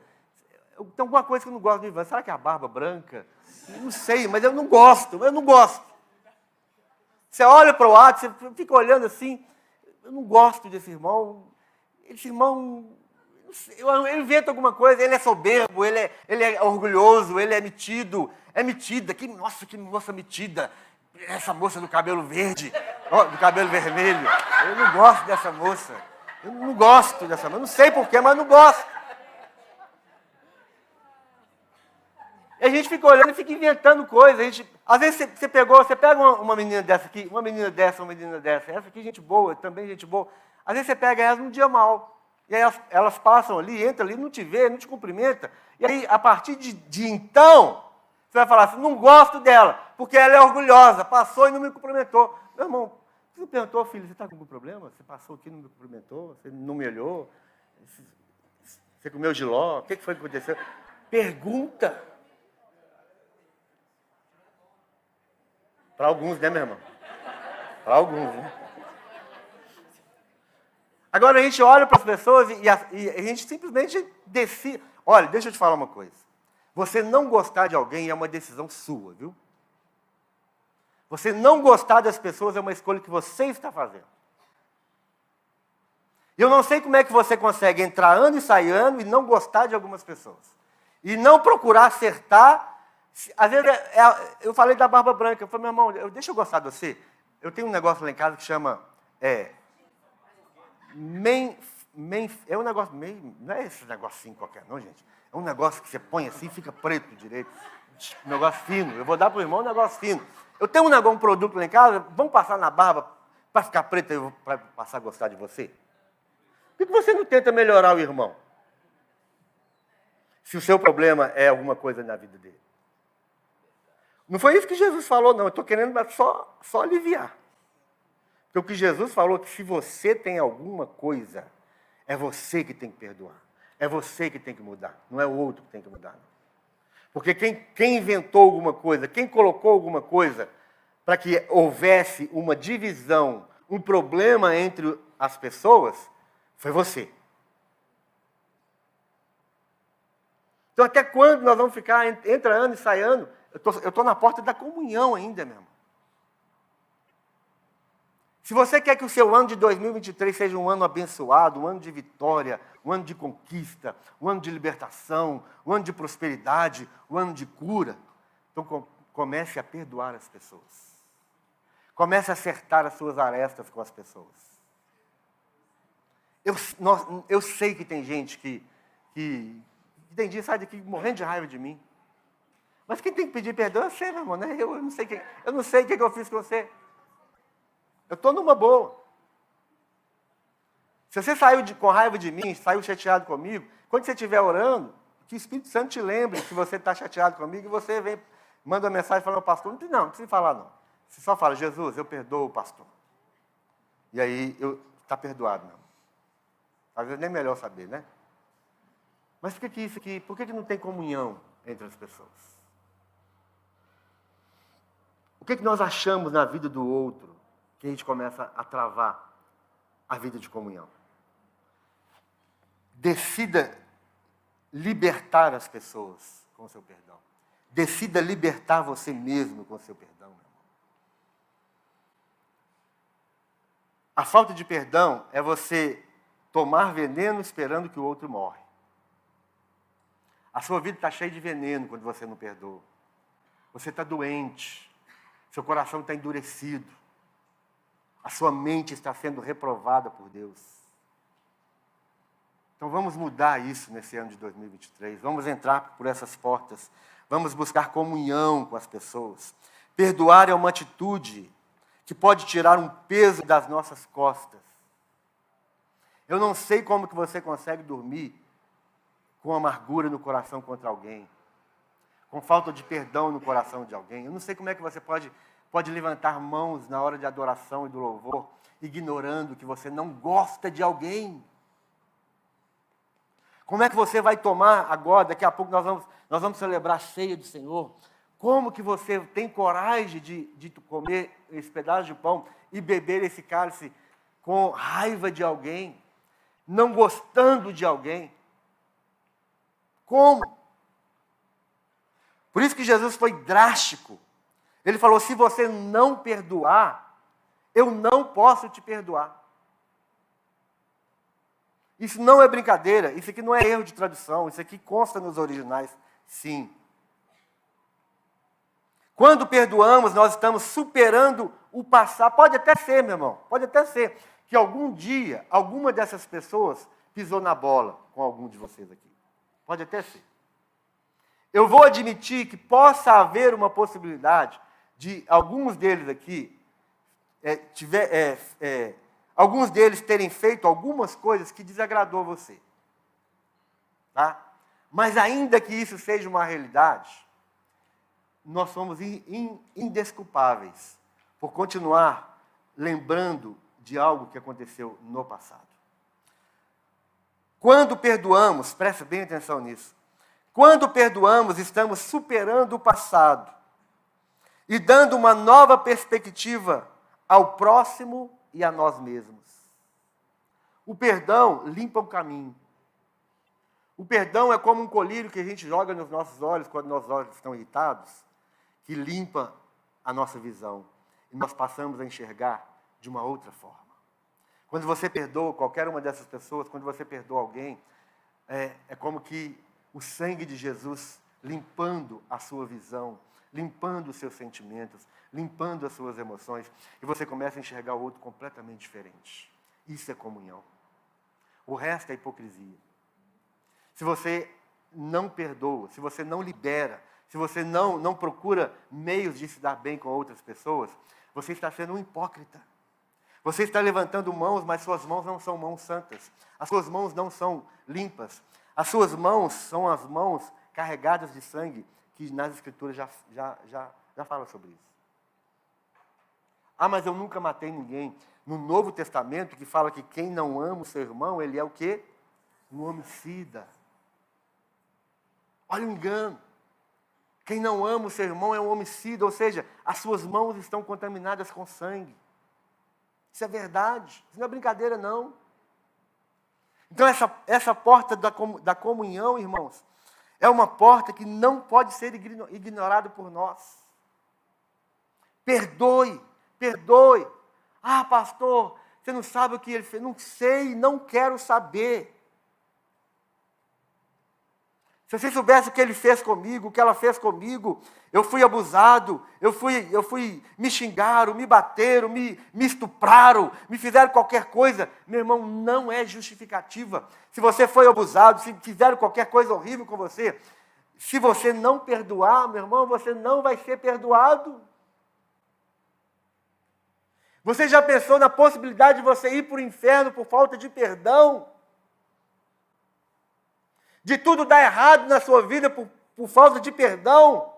Speaker 1: Tem alguma coisa que eu não gosto do Ivan. Será que é a barba branca? Não sei, mas eu não gosto, eu não gosto. Você olha para o ato, você fica olhando assim, eu não gosto desse irmão. Esse irmão, ele inventa alguma coisa, ele é soberbo, ele é, ele é orgulhoso, ele é metido, é metida. Que, nossa, que moça metida. Essa moça do cabelo verde, do cabelo vermelho. Eu não gosto dessa moça. Eu não gosto dessa moça. Não sei porquê, mas não gosto. E a gente fica olhando e fica inventando coisas. A gente, às vezes você, pegou, você pega uma, uma, menina dessa aqui, uma menina dessa, uma menina dessa, essa aqui, gente boa, também gente boa. Às vezes você pega elas num dia mal. E aí elas, elas passam ali, entram ali, não te vê, não te cumprimenta. E aí, a partir de, de então, você vai falar assim, não gosto dela, porque ela é orgulhosa, passou e não me cumprimentou. Meu irmão, você perguntou, filho, você está com algum problema? Você passou aqui e não me cumprimentou? Você não me olhou? Você comeu giló? O que foi que aconteceu? Pergunta. Para alguns, né, meu irmão? Para alguns, né? Agora a gente olha para as pessoas e a, e a gente simplesmente decide. Olha, deixa eu te falar uma coisa. Você não gostar de alguém é uma decisão sua, viu? Você não gostar das pessoas é uma escolha que você está fazendo. Eu não sei como é que você consegue entrar ano e sair ano e não gostar de algumas pessoas. E não procurar acertar Às vezes, é, é, eu falei da barba branca. Eu falei, meu irmão, deixa eu gostar de você. Eu tenho um negócio lá em casa que chama. É, men, men, é um negócio meio. Não é esse negocinho qualquer, não, gente. É um negócio que você põe assim fica preto direito. Um negócio fino. Eu vou dar para o irmão um negócio fino. Eu tenho um, negócio, um produto lá em casa, vamos passar na barba para ficar preto e para passar a gostar de você? Por que você não tenta melhorar o irmão? Se o seu problema é alguma coisa na vida dele. Não foi isso que Jesus falou, não. Eu estou querendo só, só aliviar. Porque o que Jesus falou é que se você tem alguma coisa, é você que tem que perdoar. É você que tem que mudar. Não é o outro que tem que mudar. Porque quem, quem inventou alguma coisa, quem colocou alguma coisa para que houvesse uma divisão, um problema entre as pessoas, foi você. Então, até quando nós vamos ficar, entra ano e sai ano? Eu estou na porta da comunhão ainda, meu irmão. Se você quer que o seu ano de 2023 seja um ano abençoado, um ano de vitória, um ano de conquista, um ano de libertação, um ano de prosperidade, um ano de cura, então comece a perdoar as pessoas. Comece a acertar as suas arestas com as pessoas. Eu, nós, eu sei que tem gente que, que, que tem dia sai daqui morrendo de raiva de mim. Mas quem tem que pedir perdão é você, meu irmão, né? Eu, eu não sei o que, eu não sei o que eu fiz com você. Eu estou numa boa. Se você saiu de, com raiva de mim, saiu chateado comigo, quando você estiver orando, que o Espírito Santo te lembre que você está chateado comigo e você vem, manda uma mensagem falando, pastor, não, não, não precisa falar não. Você só fala, Jesus, eu perdoo o pastor. E aí, está perdoado, não. Às vezes nem é melhor saber, né? Mas por que, que isso aqui, por que, que não tem comunhão entre as pessoas? O que, que nós achamos na vida do outro que a gente começa a travar a vida de comunhão. Decida libertar as pessoas com o seu perdão. Decida libertar você mesmo com o seu perdão. Meu irmão. A falta de perdão é você tomar veneno esperando que o outro morre. A sua vida está cheia de veneno quando você não perdoa. Você está doente. Seu coração está endurecido. A sua mente está sendo reprovada por Deus. Então vamos mudar isso nesse ano de 2023. Vamos entrar por essas portas. Vamos buscar comunhão com as pessoas. Perdoar é uma atitude que pode tirar um peso das nossas costas. Eu não sei como que você consegue dormir com amargura no coração contra alguém, com falta de perdão no coração de alguém. Eu não sei como é que você pode pode levantar mãos na hora de adoração e do louvor, ignorando que você não gosta de alguém. Como é que você vai tomar agora, daqui a pouco nós vamos, nós vamos celebrar a ceia do Senhor? Como que você tem coragem de, de comer esse pedaço de pão e beber esse cálice com raiva de alguém, não gostando de alguém? Como? Por isso que Jesus foi drástico. Ele falou: se você não perdoar, eu não posso te perdoar. Isso não é brincadeira, isso aqui não é erro de tradução, isso aqui consta nos originais, sim. Quando perdoamos, nós estamos superando o passado. Pode até ser, meu irmão, pode até ser que algum dia alguma dessas pessoas pisou na bola com algum de vocês aqui. Pode até ser. Eu vou admitir que possa haver uma possibilidade de alguns deles aqui, é, tiver, é, é, alguns deles terem feito algumas coisas que desagradou você. Tá? Mas ainda que isso seja uma realidade, nós somos indesculpáveis por continuar lembrando de algo que aconteceu no passado. Quando perdoamos, preste bem atenção nisso. Quando perdoamos, estamos superando o passado e dando uma nova perspectiva ao próximo e a nós mesmos. O perdão limpa o caminho. O perdão é como um colírio que a gente joga nos nossos olhos quando nossos olhos estão irritados, que limpa a nossa visão. E nós passamos a enxergar de uma outra forma. Quando você perdoa qualquer uma dessas pessoas, quando você perdoa alguém, é, é como que o sangue de Jesus limpando a sua visão, limpando os seus sentimentos, limpando as suas emoções, e você começa a enxergar o outro completamente diferente. Isso é comunhão. O resto é hipocrisia. Se você não perdoa, se você não libera, se você não, não procura meios de se dar bem com outras pessoas, você está sendo um hipócrita. Você está levantando mãos, mas suas mãos não são mãos santas. As suas mãos não são limpas. As suas mãos são as mãos carregadas de sangue, que nas Escrituras já, já, já, já fala sobre isso. Ah, mas eu nunca matei ninguém. No Novo Testamento, que fala que quem não ama o seu irmão, ele é o quê? Um homicida. Olha o engano. Quem não ama o seu irmão é um homicida, ou seja, as suas mãos estão contaminadas com sangue. Isso é verdade, isso não é brincadeira, não. Então, essa, essa porta da, da comunhão, irmãos, é uma porta que não pode ser ignorada por nós. Perdoe, perdoe. Ah, pastor, você não sabe o que ele fez. Não sei, não quero saber. Se você soubesse o que ele fez comigo, o que ela fez comigo, eu fui abusado, eu fui, eu fui, me xingaram, me bateram, me, me estupraram, me fizeram qualquer coisa. Meu irmão, não é justificativa. Se você foi abusado, se fizeram qualquer coisa horrível com você, se você não perdoar, meu irmão, você não vai ser perdoado. Você já pensou na possibilidade de você ir para o inferno por falta de perdão? De tudo dar errado na sua vida por, por falta de perdão.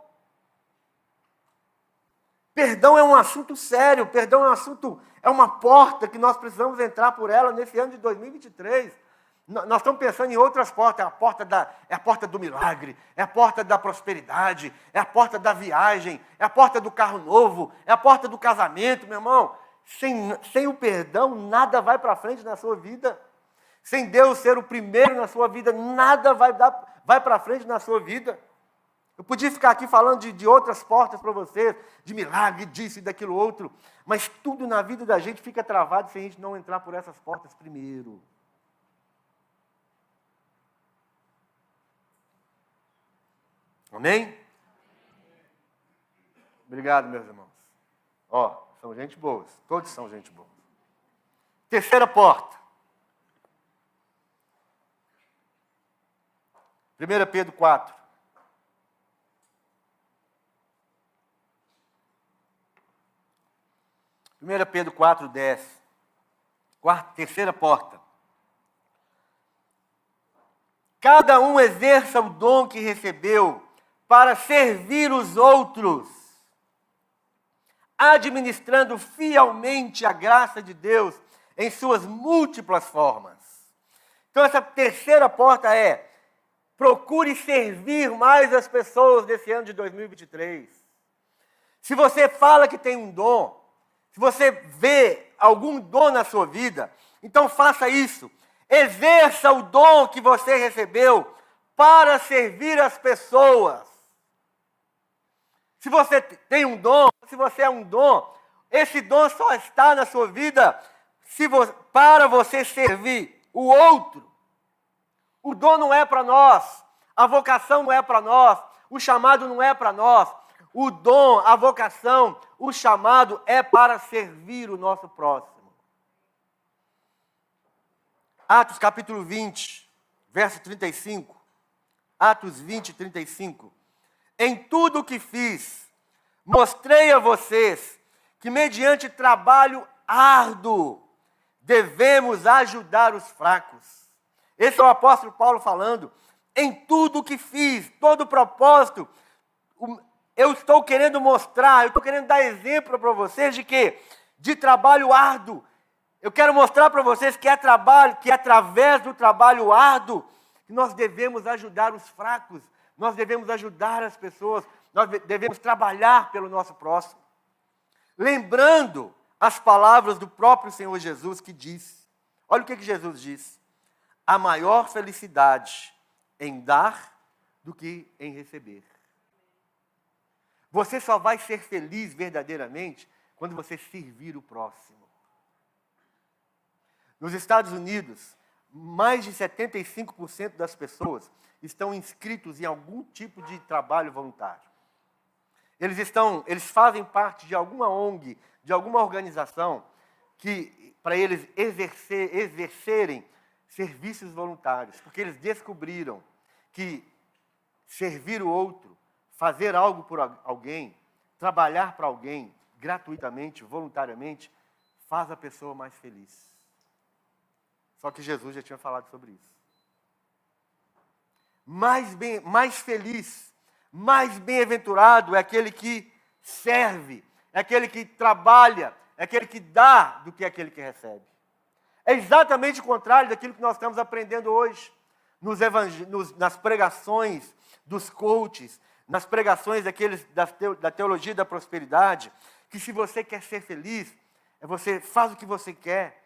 Speaker 1: Perdão é um assunto sério, perdão é um assunto, é uma porta que nós precisamos entrar por ela nesse ano de 2023. Nós estamos pensando em outras portas, é a porta, da, é a porta do milagre, é a porta da prosperidade, é a porta da viagem, é a porta do carro novo, é a porta do casamento, meu irmão. Sem, sem o perdão, nada vai para frente na sua vida. Sem Deus ser o primeiro na sua vida, nada vai, dar, vai para frente na sua vida. Eu podia ficar aqui falando de, de outras portas para vocês, de milagre, disso e daquilo outro, mas tudo na vida da gente fica travado se a gente não entrar por essas portas primeiro. Amém? Obrigado, meus irmãos. Ó, são gente boas, todos são gente boa. Terceira porta. 1 Pedro 4. Primeira Pedro 4, 10. Quarta, terceira porta. Cada um exerça o dom que recebeu para servir os outros, administrando fielmente a graça de Deus em suas múltiplas formas. Então, essa terceira porta é Procure servir mais as pessoas desse ano de 2023. Se você fala que tem um dom, se você vê algum dom na sua vida, então faça isso. Exerça o dom que você recebeu para servir as pessoas. Se você tem um dom, se você é um dom, esse dom só está na sua vida vo para você servir o outro. O dom não é para nós, a vocação não é para nós, o chamado não é para nós. O dom, a vocação, o chamado é para servir o nosso próximo. Atos capítulo 20, verso 35. Atos 20, 35. Em tudo o que fiz, mostrei a vocês que, mediante trabalho árduo, devemos ajudar os fracos esse é o apóstolo Paulo falando. Em tudo que fiz, todo propósito, eu estou querendo mostrar, eu estou querendo dar exemplo para vocês de que de trabalho árduo. Eu quero mostrar para vocês que é trabalho, que é através do trabalho árduo que nós devemos ajudar os fracos, nós devemos ajudar as pessoas, nós devemos trabalhar pelo nosso próximo. Lembrando as palavras do próprio Senhor Jesus que disse: olha o que, que Jesus disse há maior felicidade em dar do que em receber. Você só vai ser feliz verdadeiramente quando você servir o próximo. Nos Estados Unidos, mais de 75% das pessoas estão inscritos em algum tipo de trabalho voluntário. Eles estão, eles fazem parte de alguma ONG, de alguma organização que para eles exercer, exercerem serviços voluntários, porque eles descobriram que servir o outro, fazer algo por alguém, trabalhar para alguém gratuitamente, voluntariamente, faz a pessoa mais feliz. Só que Jesus já tinha falado sobre isso. Mais, bem, mais feliz, mais bem-aventurado é aquele que serve, é aquele que trabalha, é aquele que dá do que aquele que recebe. É exatamente o contrário daquilo que nós estamos aprendendo hoje, nos nos, nas pregações dos coaches, nas pregações daqueles da teologia da prosperidade, que se você quer ser feliz, é você faz o que você quer,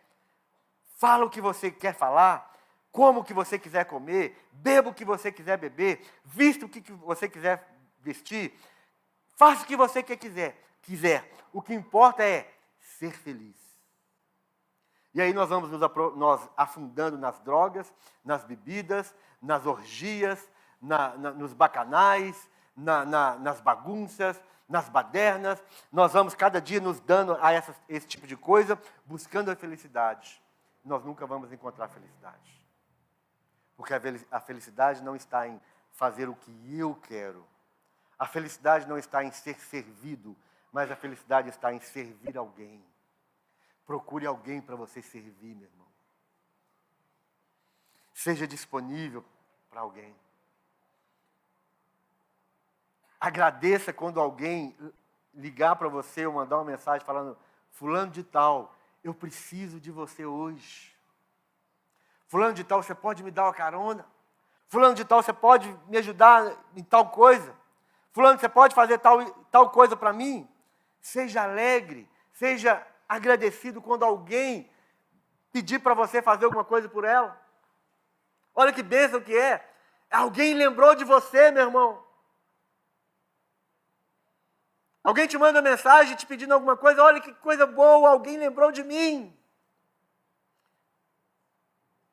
Speaker 1: fala o que você quer falar, como o que você quiser comer, beba o que você quiser beber, vista o que você quiser vestir, faça o que você quiser, quiser. O que importa é ser feliz. E aí nós vamos nos nós afundando nas drogas, nas bebidas, nas orgias, na, na, nos bacanais, na, nas bagunças, nas badernas. Nós vamos cada dia nos dando a essa, esse tipo de coisa, buscando a felicidade. Nós nunca vamos encontrar felicidade. Porque a felicidade não está em fazer o que eu quero. A felicidade não está em ser servido, mas a felicidade está em servir alguém. Procure alguém para você servir, meu irmão. Seja disponível para alguém. Agradeça quando alguém ligar para você ou mandar uma mensagem falando: Fulano de Tal, eu preciso de você hoje. Fulano de Tal, você pode me dar uma carona? Fulano de Tal, você pode me ajudar em tal coisa? Fulano, você pode fazer tal, tal coisa para mim? Seja alegre, seja agradecido quando alguém pedir para você fazer alguma coisa por ela. Olha que bênção que é. Alguém lembrou de você, meu irmão. Alguém te manda mensagem te pedindo alguma coisa, olha que coisa boa, alguém lembrou de mim.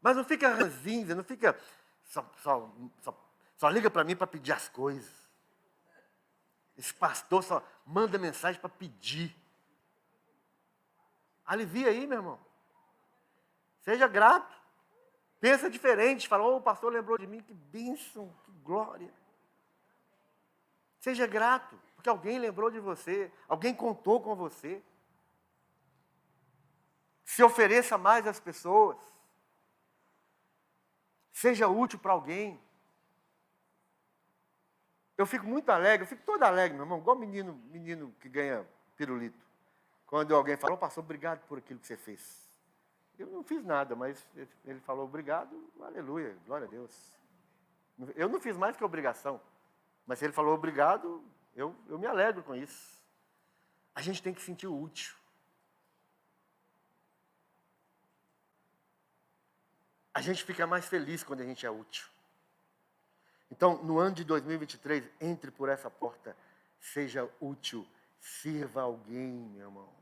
Speaker 1: Mas não fica ranzinza, não fica. Só, só, só, só liga para mim para pedir as coisas. Esse pastor só manda mensagem para pedir. Alivia aí, meu irmão. Seja grato. Pensa diferente. Fala, oh, o pastor lembrou de mim. Que bênção, que glória. Seja grato, porque alguém lembrou de você, alguém contou com você. Se ofereça mais às pessoas. Seja útil para alguém. Eu fico muito alegre, eu fico todo alegre, meu irmão, igual menino, menino que ganha pirulito. Quando alguém falou, pastor, obrigado por aquilo que você fez. Eu não fiz nada, mas ele falou obrigado, aleluia, glória a Deus. Eu não fiz mais que obrigação, mas se ele falou obrigado, eu, eu me alegro com isso. A gente tem que sentir útil. A gente fica mais feliz quando a gente é útil. Então, no ano de 2023, entre por essa porta, seja útil, sirva alguém, meu irmão.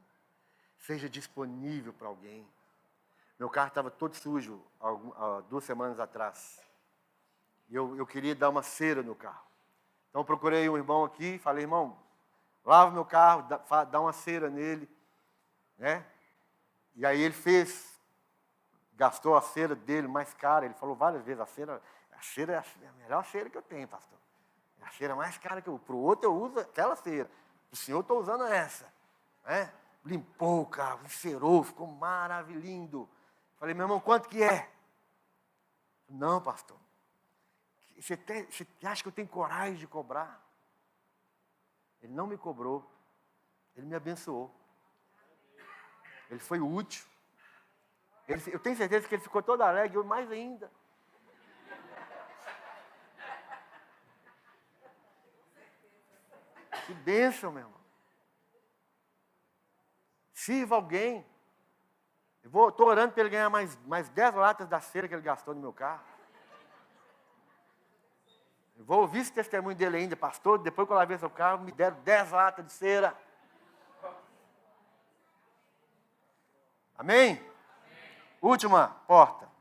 Speaker 1: Seja disponível para alguém. Meu carro estava todo sujo há duas semanas atrás. E eu, eu queria dar uma cera no carro. Então procurei um irmão aqui e falei, irmão, lava meu carro, dá, dá uma cera nele. Né? E aí ele fez, gastou a cera dele mais cara. Ele falou várias vezes, a cera, a cera é a melhor cera que eu tenho, pastor. É a cera mais cara que eu. Para o outro eu uso aquela cera. O senhor estou usando essa. Né? Limpou o carro, encerou, ficou maravilhoso. Falei, meu irmão, quanto que é? Não, pastor. Você, tem, você acha que eu tenho coragem de cobrar? Ele não me cobrou. Ele me abençoou. Ele foi útil. Ele, eu tenho certeza que ele ficou todo alegre, mais ainda. Que bênção, meu irmão. Sirva alguém. Estou orando para ele ganhar mais, mais 10 latas da cera que ele gastou no meu carro. Eu vou ouvir esse testemunho dele ainda, pastor. Depois que eu lavei seu carro, me deram 10 latas de cera. Amém? Amém? Última porta.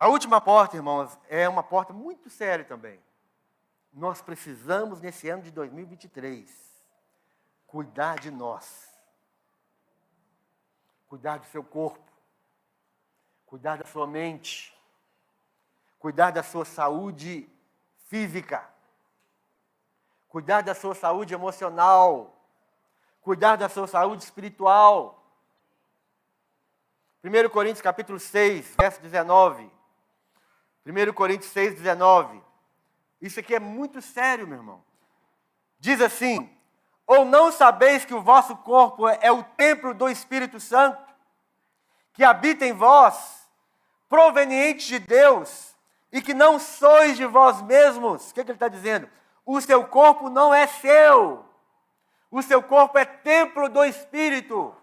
Speaker 1: A última porta, irmãos, é uma porta muito séria também. Nós precisamos, nesse ano de 2023, cuidar de nós. Cuidar do seu corpo. Cuidar da sua mente. Cuidar da sua saúde física. Cuidar da sua saúde emocional. Cuidar da sua saúde espiritual. 1 Coríntios capítulo 6, verso 19. 1 Coríntios 6, 19. Isso aqui é muito sério, meu irmão. Diz assim: Ou não sabeis que o vosso corpo é o templo do Espírito Santo, que habita em vós, proveniente de Deus, e que não sois de vós mesmos? O que, que ele está dizendo? O seu corpo não é seu. O seu corpo é templo do Espírito.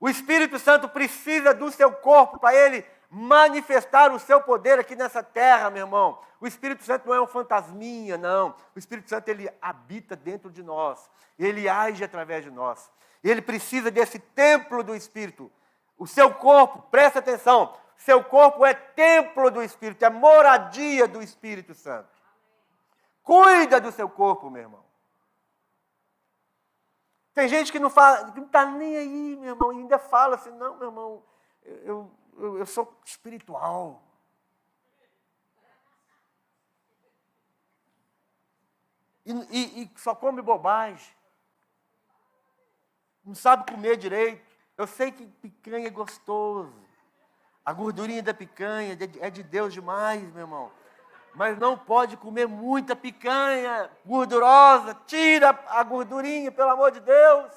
Speaker 1: O Espírito Santo precisa do seu corpo para ele manifestar o seu poder aqui nessa terra, meu irmão. O Espírito Santo não é um fantasminha, não. O Espírito Santo ele habita dentro de nós. Ele age através de nós. Ele precisa desse templo do Espírito. O seu corpo, presta atenção, seu corpo é templo do Espírito, é moradia do Espírito Santo. Cuida do seu corpo, meu irmão. Tem gente que não fala, que não está nem aí, meu irmão, e ainda fala assim, não, meu irmão, eu, eu, eu sou espiritual. E, e, e, só come bobagem. Não sabe comer direito. Eu sei que picanha é gostoso. A gordurinha da picanha é de Deus demais, meu irmão. Mas não pode comer muita picanha gordurosa. Tira a gordurinha, pelo amor de Deus.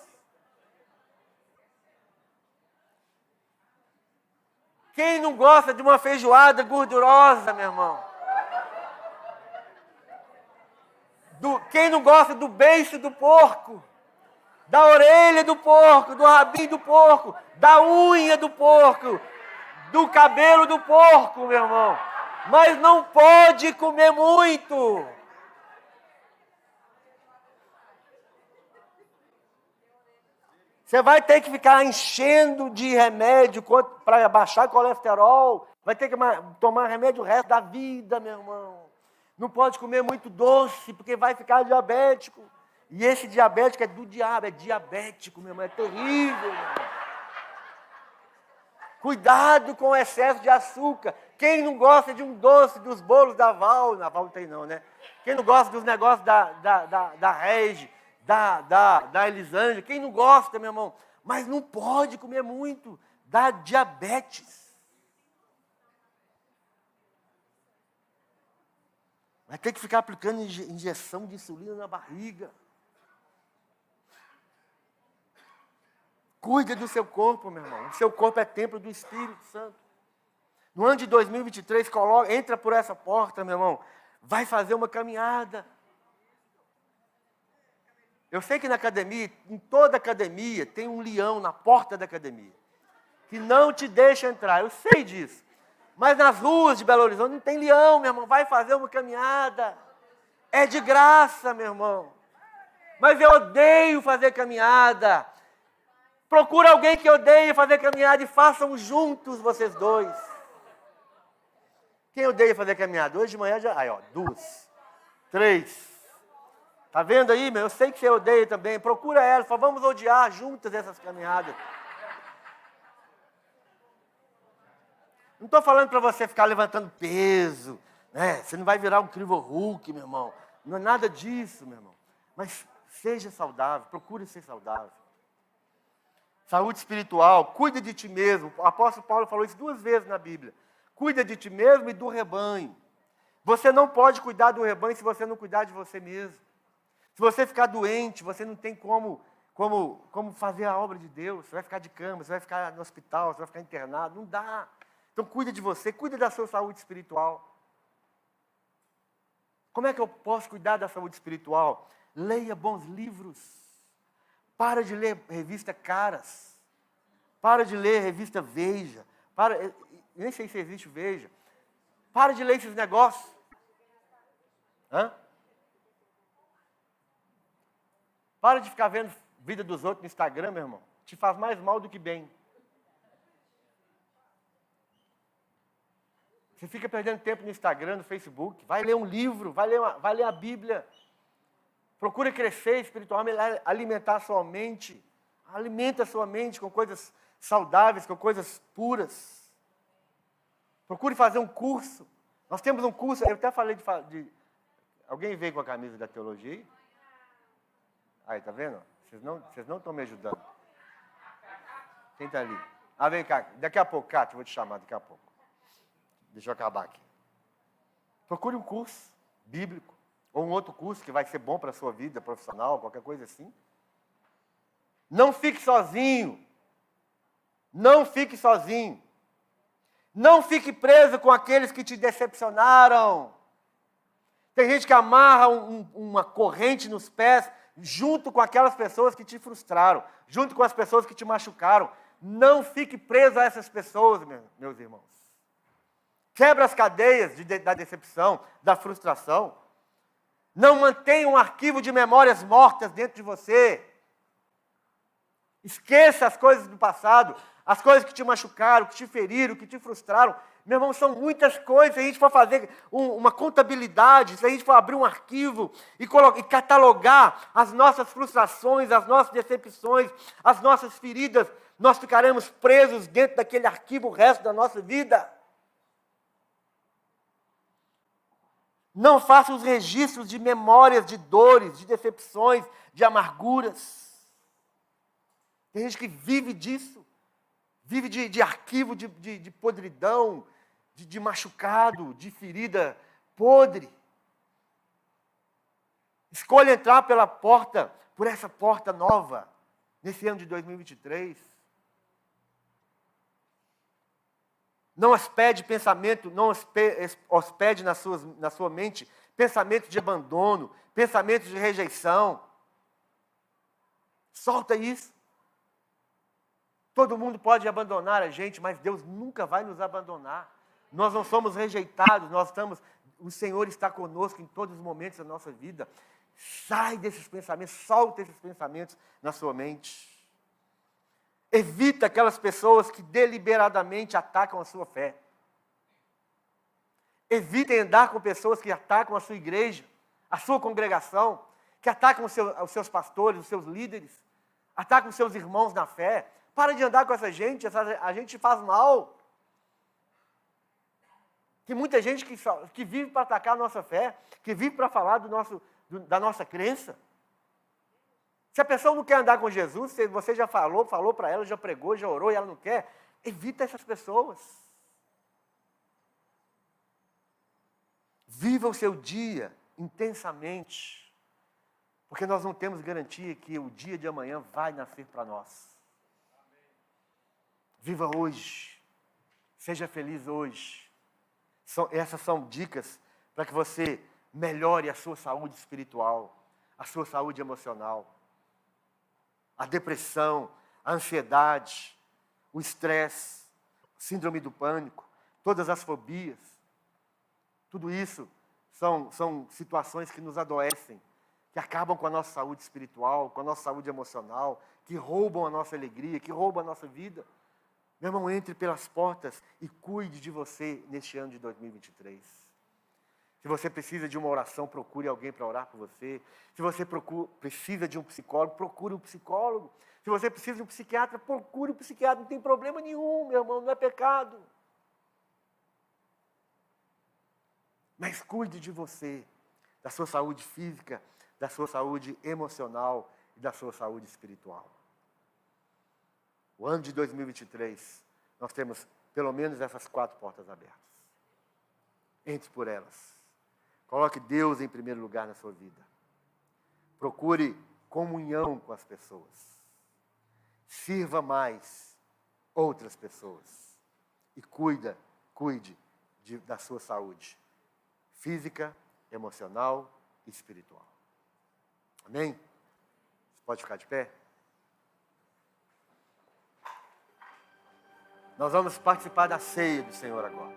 Speaker 1: Quem não gosta de uma feijoada gordurosa, meu irmão? Do, quem não gosta do beiço do porco? Da orelha do porco, do rabinho do porco, da unha do porco, do cabelo do porco, meu irmão. Mas não pode comer muito. Você vai ter que ficar enchendo de remédio para baixar colesterol. Vai ter que tomar remédio o resto da vida, meu irmão. Não pode comer muito doce, porque vai ficar diabético. E esse diabético é do diabo, é diabético, meu irmão. É terrível, meu irmão. Cuidado com o excesso de açúcar. Quem não gosta de um doce dos bolos da Val, na Val não tem não, né? Quem não gosta dos negócios da, da, da, da da, da, da Elisângela. Quem não gosta, meu irmão? Mas não pode comer muito, dá diabetes. Vai ter que ficar aplicando injeção de insulina na barriga. Cuida do seu corpo, meu irmão. O seu corpo é templo do Espírito Santo. No ano de 2023, coloca, entra por essa porta, meu irmão. Vai fazer uma caminhada. Eu sei que na academia, em toda academia, tem um leão na porta da academia, que não te deixa entrar. Eu sei disso. Mas nas ruas de Belo Horizonte não tem leão, meu irmão. Vai fazer uma caminhada. É de graça, meu irmão. Mas eu odeio fazer caminhada. Procura alguém que odeia fazer caminhada e façam juntos vocês dois. Quem odeia fazer caminhada? Hoje de manhã já. Aí, ó, duas, três, Está vendo aí, meu? Eu sei que você odeia também. Procura ela, fala, vamos odiar juntas essas caminhadas. Não estou falando para você ficar levantando peso, né? Você não vai virar um crivo Hulk, meu irmão. Não é nada disso, meu irmão. Mas seja saudável, procure ser saudável. Saúde espiritual, cuida de ti mesmo. O apóstolo Paulo falou isso duas vezes na Bíblia. Cuida de ti mesmo e do rebanho. Você não pode cuidar do rebanho se você não cuidar de você mesmo. Se você ficar doente, você não tem como, como, como fazer a obra de Deus. Você vai ficar de cama, você vai ficar no hospital, você vai ficar internado. Não dá. Então cuida de você, cuida da sua saúde espiritual. Como é que eu posso cuidar da saúde espiritual? Leia bons livros. Para de ler revista Caras. Para de ler revista Veja. Para, nem sei se existe Veja. Para de ler esses negócios. Hã? Para de ficar vendo vida dos outros no Instagram, meu irmão. Te faz mais mal do que bem. Você fica perdendo tempo no Instagram, no Facebook. Vai ler um livro, vai ler, uma, vai ler a Bíblia. Procura crescer espiritualmente, alimentar a sua mente. Alimenta a sua mente com coisas saudáveis, com coisas puras. Procure fazer um curso. Nós temos um curso, eu até falei de. de alguém veio com a camisa da teologia? Aí, tá vendo? Vocês não, vocês não estão me ajudando. Quem está ali? Ah, vem cá. Daqui a pouco, Cátia, vou te chamar daqui a pouco. Deixa eu acabar aqui. Procure um curso bíblico. Ou um outro curso que vai ser bom para a sua vida profissional, qualquer coisa assim. Não fique sozinho. Não fique sozinho. Não fique preso com aqueles que te decepcionaram. Tem gente que amarra um, uma corrente nos pés junto com aquelas pessoas que te frustraram, junto com as pessoas que te machucaram. Não fique preso a essas pessoas, meus irmãos. Quebra as cadeias de, da decepção, da frustração. Não mantenha um arquivo de memórias mortas dentro de você. Esqueça as coisas do passado, as coisas que te machucaram, que te feriram, que te frustraram. Meu irmão, são muitas coisas. Se a gente for fazer um, uma contabilidade, se a gente for abrir um arquivo e, e catalogar as nossas frustrações, as nossas decepções, as nossas feridas, nós ficaremos presos dentro daquele arquivo o resto da nossa vida. Não faça os registros de memórias de dores, de decepções, de amarguras. Tem gente que vive disso, vive de, de arquivo de, de, de podridão, de, de machucado, de ferida podre. Escolha entrar pela porta, por essa porta nova, nesse ano de 2023. Não hospede pensamento, não hospede na sua, na sua mente pensamento de abandono, pensamento de rejeição. Solta isso. Todo mundo pode abandonar a gente, mas Deus nunca vai nos abandonar. Nós não somos rejeitados, nós estamos, o Senhor está conosco em todos os momentos da nossa vida. Sai desses pensamentos, solta esses pensamentos na sua mente. Evita aquelas pessoas que deliberadamente atacam a sua fé. Evite andar com pessoas que atacam a sua igreja, a sua congregação, que atacam os seus, os seus pastores, os seus líderes, atacam os seus irmãos na fé, para de andar com essa gente, essa, a gente faz mal. Tem muita gente que, que vive para atacar a nossa fé, que vive para falar do nosso, do, da nossa crença. Se a pessoa não quer andar com Jesus, se você já falou, falou para ela, já pregou, já orou e ela não quer, evita essas pessoas. Viva o seu dia intensamente, porque nós não temos garantia que o dia de amanhã vai nascer para nós. Viva hoje. Seja feliz hoje. São, essas são dicas para que você melhore a sua saúde espiritual, a sua saúde emocional. A depressão, a ansiedade, o estresse, síndrome do pânico, todas as fobias. Tudo isso são, são situações que nos adoecem, que acabam com a nossa saúde espiritual, com a nossa saúde emocional, que roubam a nossa alegria, que roubam a nossa vida. Meu irmão, entre pelas portas e cuide de você neste ano de 2023. Se você precisa de uma oração, procure alguém para orar por você. Se você procura, precisa de um psicólogo, procure um psicólogo. Se você precisa de um psiquiatra, procure um psiquiatra. Não tem problema nenhum, meu irmão, não é pecado. Mas cuide de você, da sua saúde física, da sua saúde emocional e da sua saúde espiritual. O ano de 2023, nós temos pelo menos essas quatro portas abertas. Entre por elas. Coloque Deus em primeiro lugar na sua vida. Procure comunhão com as pessoas. Sirva mais outras pessoas. E cuida, cuide de, da sua saúde física, emocional e espiritual. Amém? Você pode ficar de pé? Nós vamos participar da ceia do Senhor agora.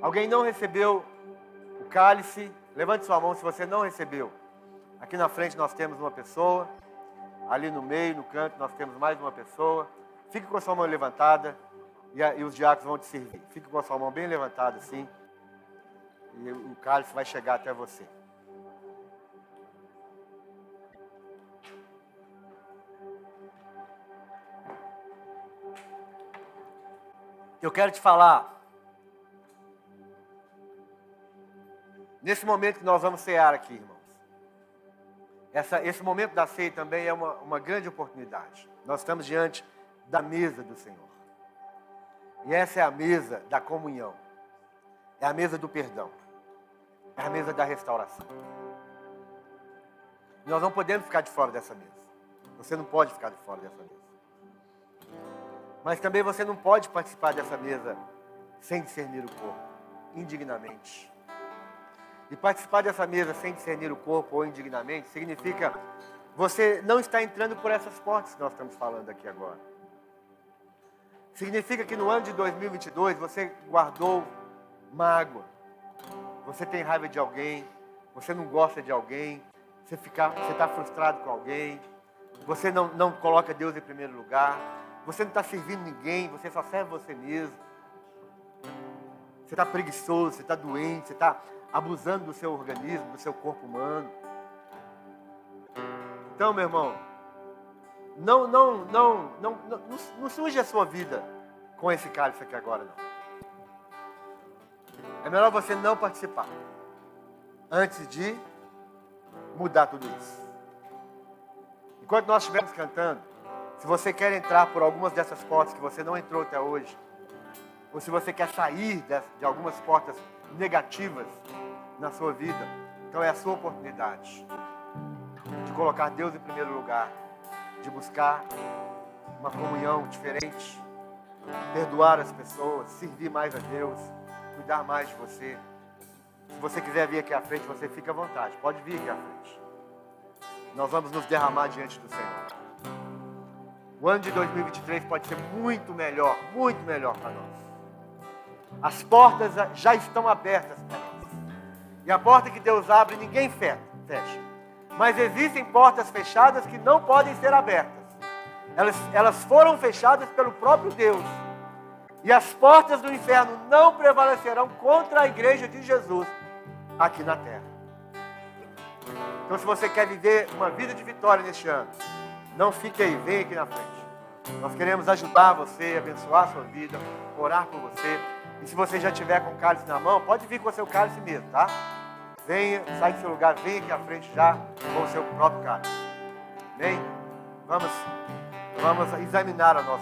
Speaker 1: Alguém não recebeu o cálice? Levante sua mão se você não recebeu. Aqui na frente nós temos uma pessoa. Ali no meio, no canto, nós temos mais uma pessoa. Fique com a sua mão levantada. e, a, e os diáconos vão te servir. Fique com a sua mão bem levantada assim. E o cálice vai chegar até você. Eu quero te falar. Nesse momento que nós vamos cear aqui, irmãos. Essa, esse momento da ceia também é uma, uma grande oportunidade. Nós estamos diante da mesa do Senhor. E essa é a mesa da comunhão. É a mesa do perdão. É a mesa da restauração. Nós não podemos ficar de fora dessa mesa. Você não pode ficar de fora dessa mesa. Mas também você não pode participar dessa mesa sem discernir o corpo, indignamente. E participar dessa mesa sem discernir o corpo ou indignamente significa você não está entrando por essas portas que nós estamos falando aqui agora. Significa que no ano de 2022 você guardou mágoa, você tem raiva de alguém, você não gosta de alguém, você está frustrado com alguém, você não, não coloca Deus em primeiro lugar, você não está servindo ninguém, você só serve você mesmo. Você está preguiçoso, você está doente, você está abusando do seu organismo, do seu corpo humano. Então, meu irmão, não, não, não, não, não, não, surge a sua vida com esse cálice aqui agora, não. É melhor você não participar antes de mudar tudo isso. Enquanto nós estivermos cantando, se você quer entrar por algumas dessas portas que você não entrou até hoje, ou se você quer sair de algumas portas negativas na sua vida, então é a sua oportunidade de colocar Deus em primeiro lugar, de buscar uma comunhão diferente, perdoar as pessoas, servir mais a Deus, cuidar mais de você. Se você quiser vir aqui à frente, você fica à vontade, pode vir aqui à frente. Nós vamos nos derramar diante do Senhor. O ano de 2023 pode ser muito melhor, muito melhor para nós. As portas já estão abertas para nós. E a porta que Deus abre, ninguém fecha. Mas existem portas fechadas que não podem ser abertas. Elas, elas foram fechadas pelo próprio Deus. E as portas do inferno não prevalecerão contra a igreja de Jesus aqui na terra. Então, se você quer viver uma vida de vitória neste ano, não fique aí, vem aqui na frente. Nós queremos ajudar você, abençoar a sua vida, orar por você. E se você já tiver com o cálice na mão, pode vir com o seu cálice mesmo, tá? Venha, sai do seu lugar, vem aqui à frente já com o seu próprio cálice. Vem, vamos, vamos examinar a nós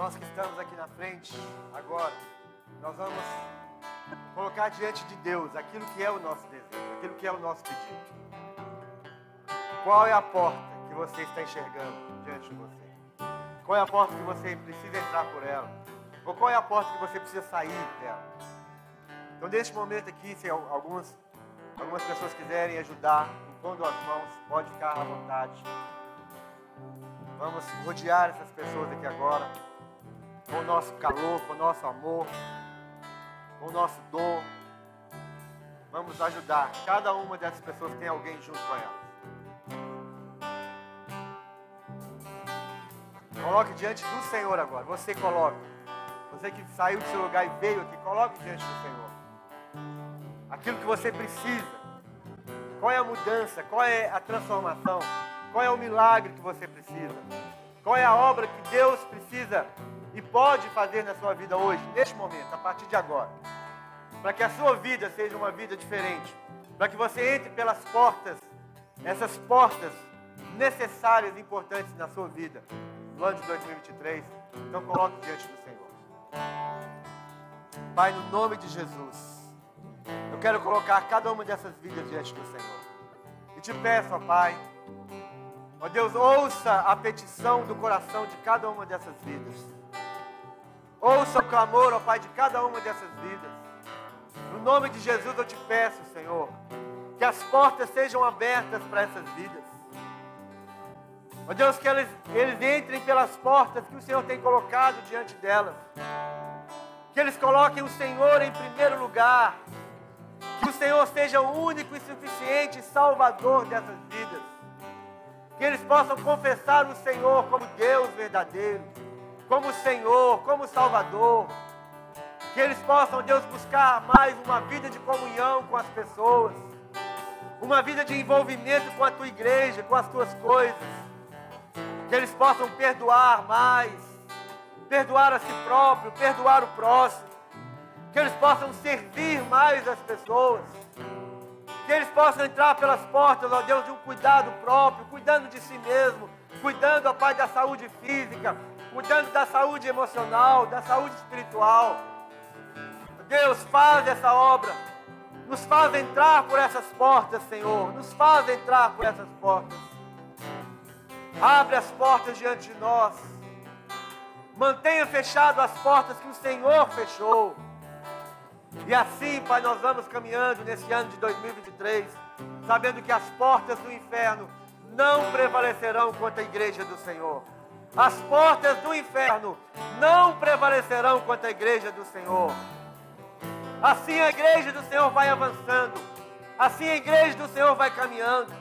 Speaker 1: nós que estamos aqui na frente, agora, nós vamos colocar diante de Deus aquilo que é o nosso desejo, aquilo que é o nosso pedido. Qual é a porta que você está enxergando diante de você? Qual é a porta que você precisa entrar por ela? Ou qual é a porta que você precisa sair dela? Então, neste momento aqui, se algumas, algumas pessoas quiserem ajudar, impondo as mãos, pode ficar à vontade. Vamos rodear essas pessoas aqui agora, com o nosso calor, com o nosso amor, com o nosso dom. Vamos ajudar. Cada uma dessas pessoas tem alguém junto com elas. Coloque diante do Senhor agora. Você coloque. Você que saiu do seu lugar e veio aqui, coloque diante do Senhor. Aquilo que você precisa. Qual é a mudança? Qual é a transformação? Qual é o milagre que você precisa? Qual é a obra que Deus precisa e pode fazer na sua vida hoje, neste momento, a partir de agora? Para que a sua vida seja uma vida diferente. Para que você entre pelas portas, essas portas necessárias e importantes na sua vida no ano de 2023. Então coloque diante do Senhor. Pai, no nome de Jesus, eu quero colocar cada uma dessas vidas diante do Senhor. E te peço, ó Pai, ó Deus, ouça a petição do coração de cada uma dessas vidas. Ouça o clamor, ó Pai, de cada uma dessas vidas. No nome de Jesus eu te peço, Senhor, que as portas sejam abertas para essas vidas. Ó Deus, que eles, eles entrem pelas portas que o Senhor tem colocado diante delas. Que eles coloquem o Senhor em primeiro lugar. Que o Senhor seja o único e suficiente Salvador dessas vidas. Que eles possam confessar o Senhor como Deus verdadeiro, como Senhor, como Salvador. Que eles possam, Deus, buscar mais uma vida de comunhão com as pessoas, uma vida de envolvimento com a tua igreja, com as tuas coisas. Que eles possam perdoar mais, perdoar a si próprio, perdoar o próximo, que eles possam servir mais as pessoas, que eles possam entrar pelas portas, ó Deus, de um cuidado próprio, cuidando de si mesmo, cuidando, ó Pai, da saúde física, cuidando da saúde emocional, da saúde espiritual. Deus, faz essa obra, nos faz entrar por essas portas, Senhor, nos faz entrar por essas portas. Abre as portas diante de nós. Mantenha fechado as portas que o Senhor fechou. E assim, Pai, nós vamos caminhando nesse ano de 2023, sabendo que as portas do inferno não prevalecerão contra a igreja do Senhor. As portas do inferno não prevalecerão contra a igreja do Senhor. Assim a igreja do Senhor vai avançando. Assim a igreja do Senhor vai caminhando.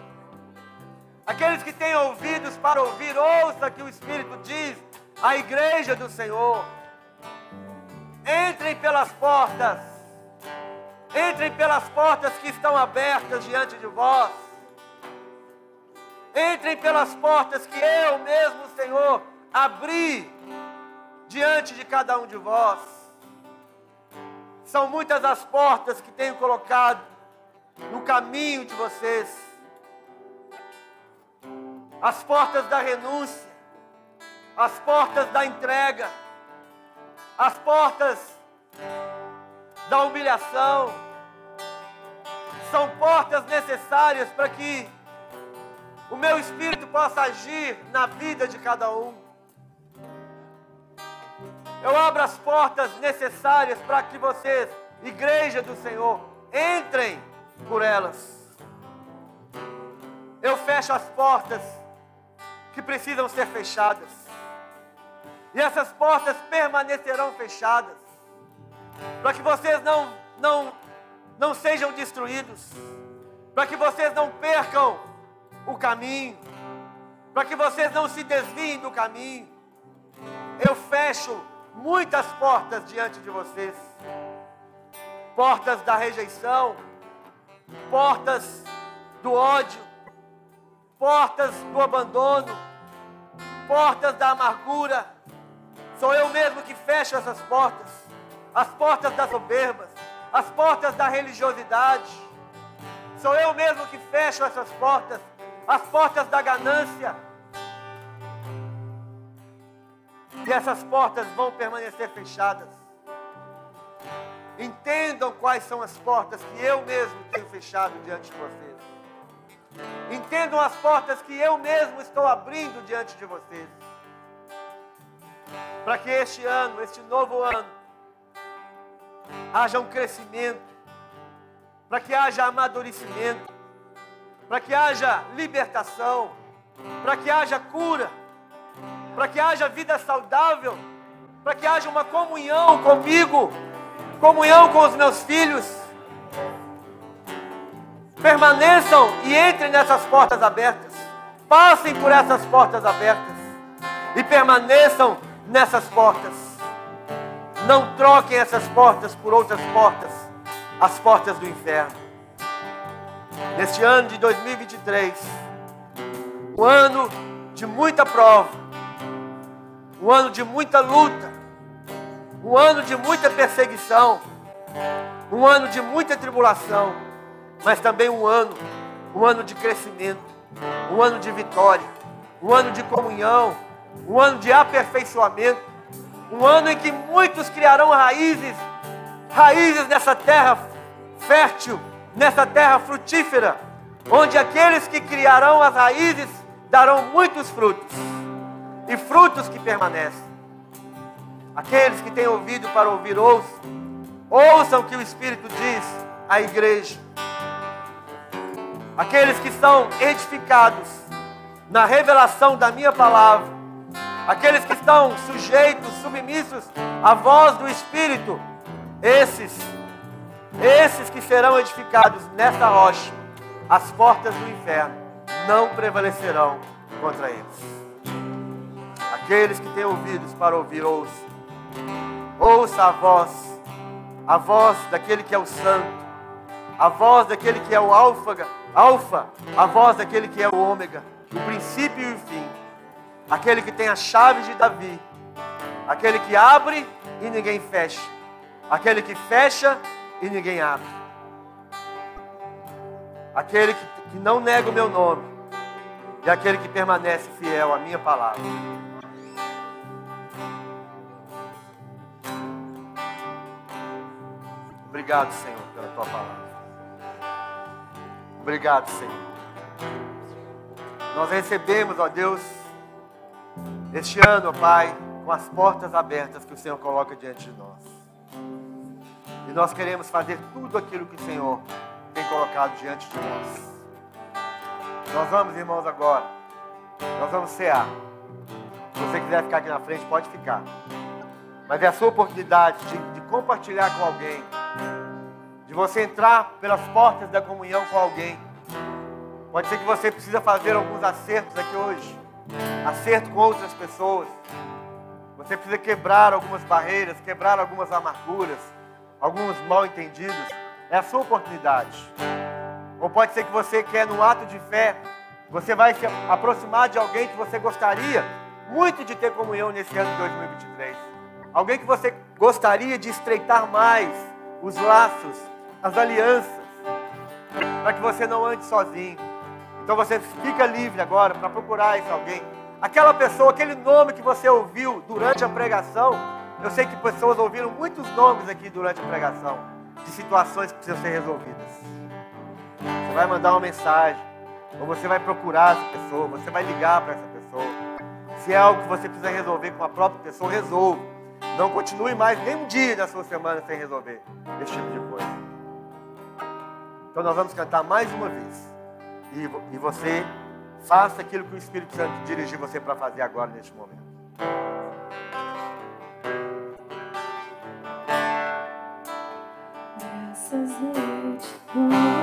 Speaker 1: Aqueles que têm ouvidos para ouvir, ouça que o Espírito diz à igreja do Senhor. Entrem pelas portas. Entrem pelas portas que estão abertas diante de vós. Entrem pelas portas que eu mesmo, Senhor, abri diante de cada um de vós. São muitas as portas que tenho colocado no caminho de vocês as portas da renúncia, as portas da entrega, as portas da humilhação, são portas necessárias para que o meu espírito possa agir na vida de cada um. Eu abro as portas necessárias para que vocês, igreja do Senhor, entrem por elas. Eu fecho as portas que precisam ser fechadas. E essas portas permanecerão fechadas, para que vocês não, não, não sejam destruídos, para que vocês não percam o caminho, para que vocês não se desviem do caminho. Eu fecho muitas portas diante de vocês portas da rejeição, portas do ódio, portas do abandono, portas da amargura. Sou eu mesmo que fecho essas portas, as portas das soberbas, as portas da religiosidade. Sou eu mesmo que fecho essas portas, as portas da ganância. E essas portas vão permanecer fechadas. Entendam quais são as portas que eu mesmo tenho fechado diante de vocês. Entendam as portas que eu mesmo estou abrindo diante de vocês. Para que este ano, este novo ano, haja um crescimento, para que haja amadurecimento, para que haja libertação, para que haja cura, para que haja vida saudável, para que haja uma comunhão comigo, comunhão com os meus filhos. Permaneçam e entrem nessas portas abertas. Passem por essas portas abertas e permaneçam nessas portas. Não troquem essas portas por outras portas, as portas do inferno. Neste ano de 2023, um ano de muita prova, um ano de muita luta, um ano de muita perseguição, um ano de muita tribulação, mas também um ano, um ano de crescimento, um ano de vitória, um ano de comunhão, um ano de aperfeiçoamento, um ano em que muitos criarão raízes, raízes nessa terra fértil, nessa terra frutífera, onde aqueles que criarão as raízes darão muitos frutos, e frutos que permanecem. Aqueles que têm ouvido para ouvir, ouçam, ouçam o que o Espírito diz à igreja. Aqueles que são edificados na revelação da minha palavra, aqueles que estão sujeitos, submissos à voz do Espírito, esses, esses que serão edificados nesta rocha, as portas do inferno não prevalecerão contra eles. Aqueles que têm ouvidos para ouvir, ouçam. Ouça a voz, a voz daquele que é o santo, a voz daquele que é o alfa, alfa, a voz daquele que é o ômega, o princípio e o fim, aquele que tem a chave de Davi, aquele que abre e ninguém fecha, aquele que fecha e ninguém abre, aquele que, que não nega o meu nome e aquele que permanece fiel à minha palavra. Obrigado, Senhor, pela tua palavra. Obrigado, Senhor. Nós recebemos, ó Deus, este ano, ó Pai, com as portas abertas que o Senhor coloca diante de nós. E nós queremos fazer tudo aquilo que o Senhor tem colocado diante de nós. Nós vamos, irmãos, agora. Nós vamos cear. Se você quiser ficar aqui na frente, pode ficar. Mas é a sua oportunidade de, de compartilhar com alguém de você entrar pelas portas da comunhão com alguém. Pode ser que você precisa fazer alguns acertos aqui hoje. Acerto com outras pessoas. Você precisa quebrar algumas barreiras, quebrar algumas amarguras, alguns mal entendidos. É a sua oportunidade. Ou pode ser que você quer, num ato de fé, você vai se aproximar de alguém que você gostaria muito de ter comunhão nesse ano de 2023. Alguém que você gostaria de estreitar mais os laços, as alianças, para que você não ande sozinho. Então você fica livre agora para procurar esse alguém. Aquela pessoa, aquele nome que você ouviu durante a pregação. Eu sei que pessoas ouviram muitos nomes aqui durante a pregação, de situações que precisam ser resolvidas. Você vai mandar uma mensagem, ou você vai procurar essa pessoa, você vai ligar para essa pessoa. Se é algo que você precisa resolver com a própria pessoa, resolva. Não continue mais nem um dia da sua semana sem resolver esse tipo de coisa. Então nós vamos cantar mais uma vez. E, e você faça aquilo que o Espírito Santo dirigir você para fazer agora neste momento.
Speaker 2: Graças
Speaker 1: eu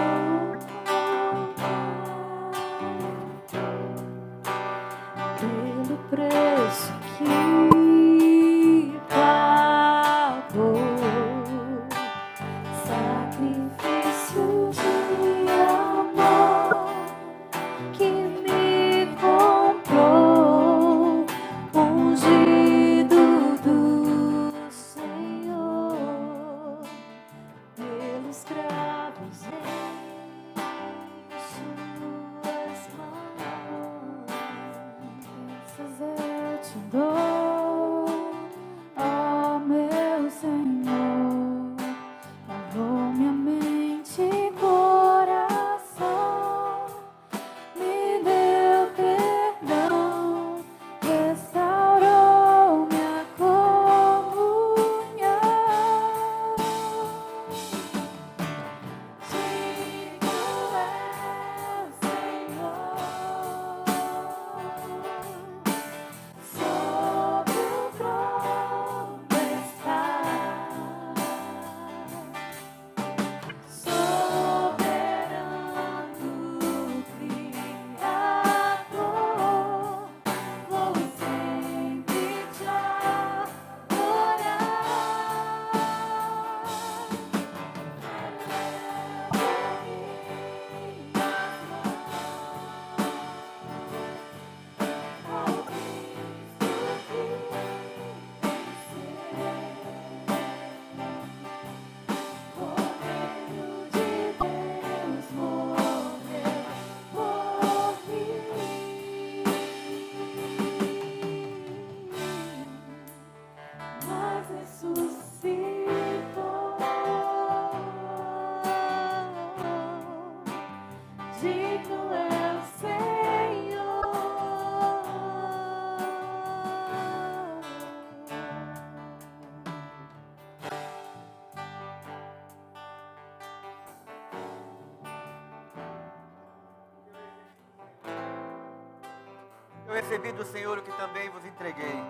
Speaker 1: recebi do Senhor o que também vos entreguei.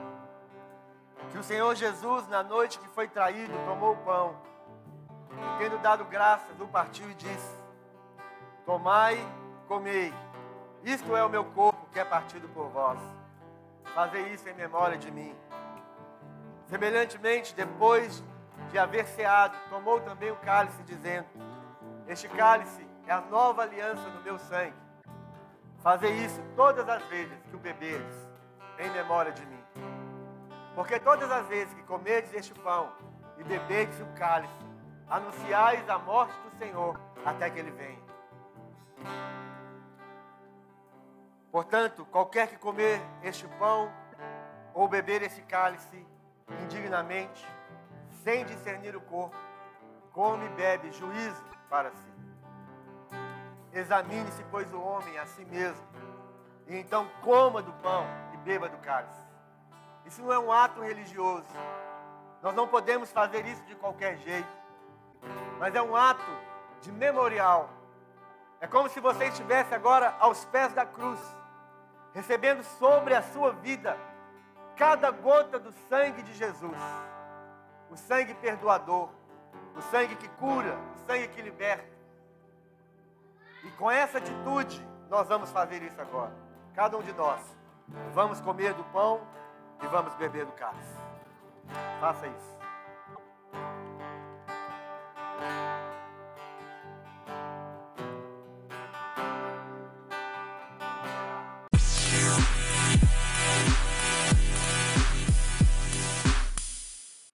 Speaker 1: Que o Senhor Jesus, na noite que foi traído, tomou o pão, e tendo dado graças, o partiu e disse: Tomai, comei, isto é o meu corpo que é partido por vós. Fazei isso em memória de mim. Semelhantemente, depois de haver ceado, tomou também o cálice, dizendo: Este cálice é a nova aliança no meu sangue. Fazei isso todas as vezes que o beberes, em memória de mim. Porque todas as vezes que comerdes este pão e bebedes o cálice, anunciais a morte do Senhor até que ele venha. Portanto, qualquer que comer este pão ou beber esse cálice indignamente, sem discernir o corpo, come e bebe juízo para si. Examine-se, pois, o homem a si mesmo, e então coma do pão e beba do cálice. Isso não é um ato religioso. Nós não podemos fazer isso de qualquer jeito, mas é um ato de memorial. É como se você estivesse agora aos pés da cruz, recebendo sobre a sua vida cada gota do sangue de Jesus, o sangue perdoador, o sangue que cura, o sangue que liberta. E com essa atitude, nós vamos fazer isso agora. Cada um de nós. Vamos comer do pão e vamos beber do cálice. Faça isso.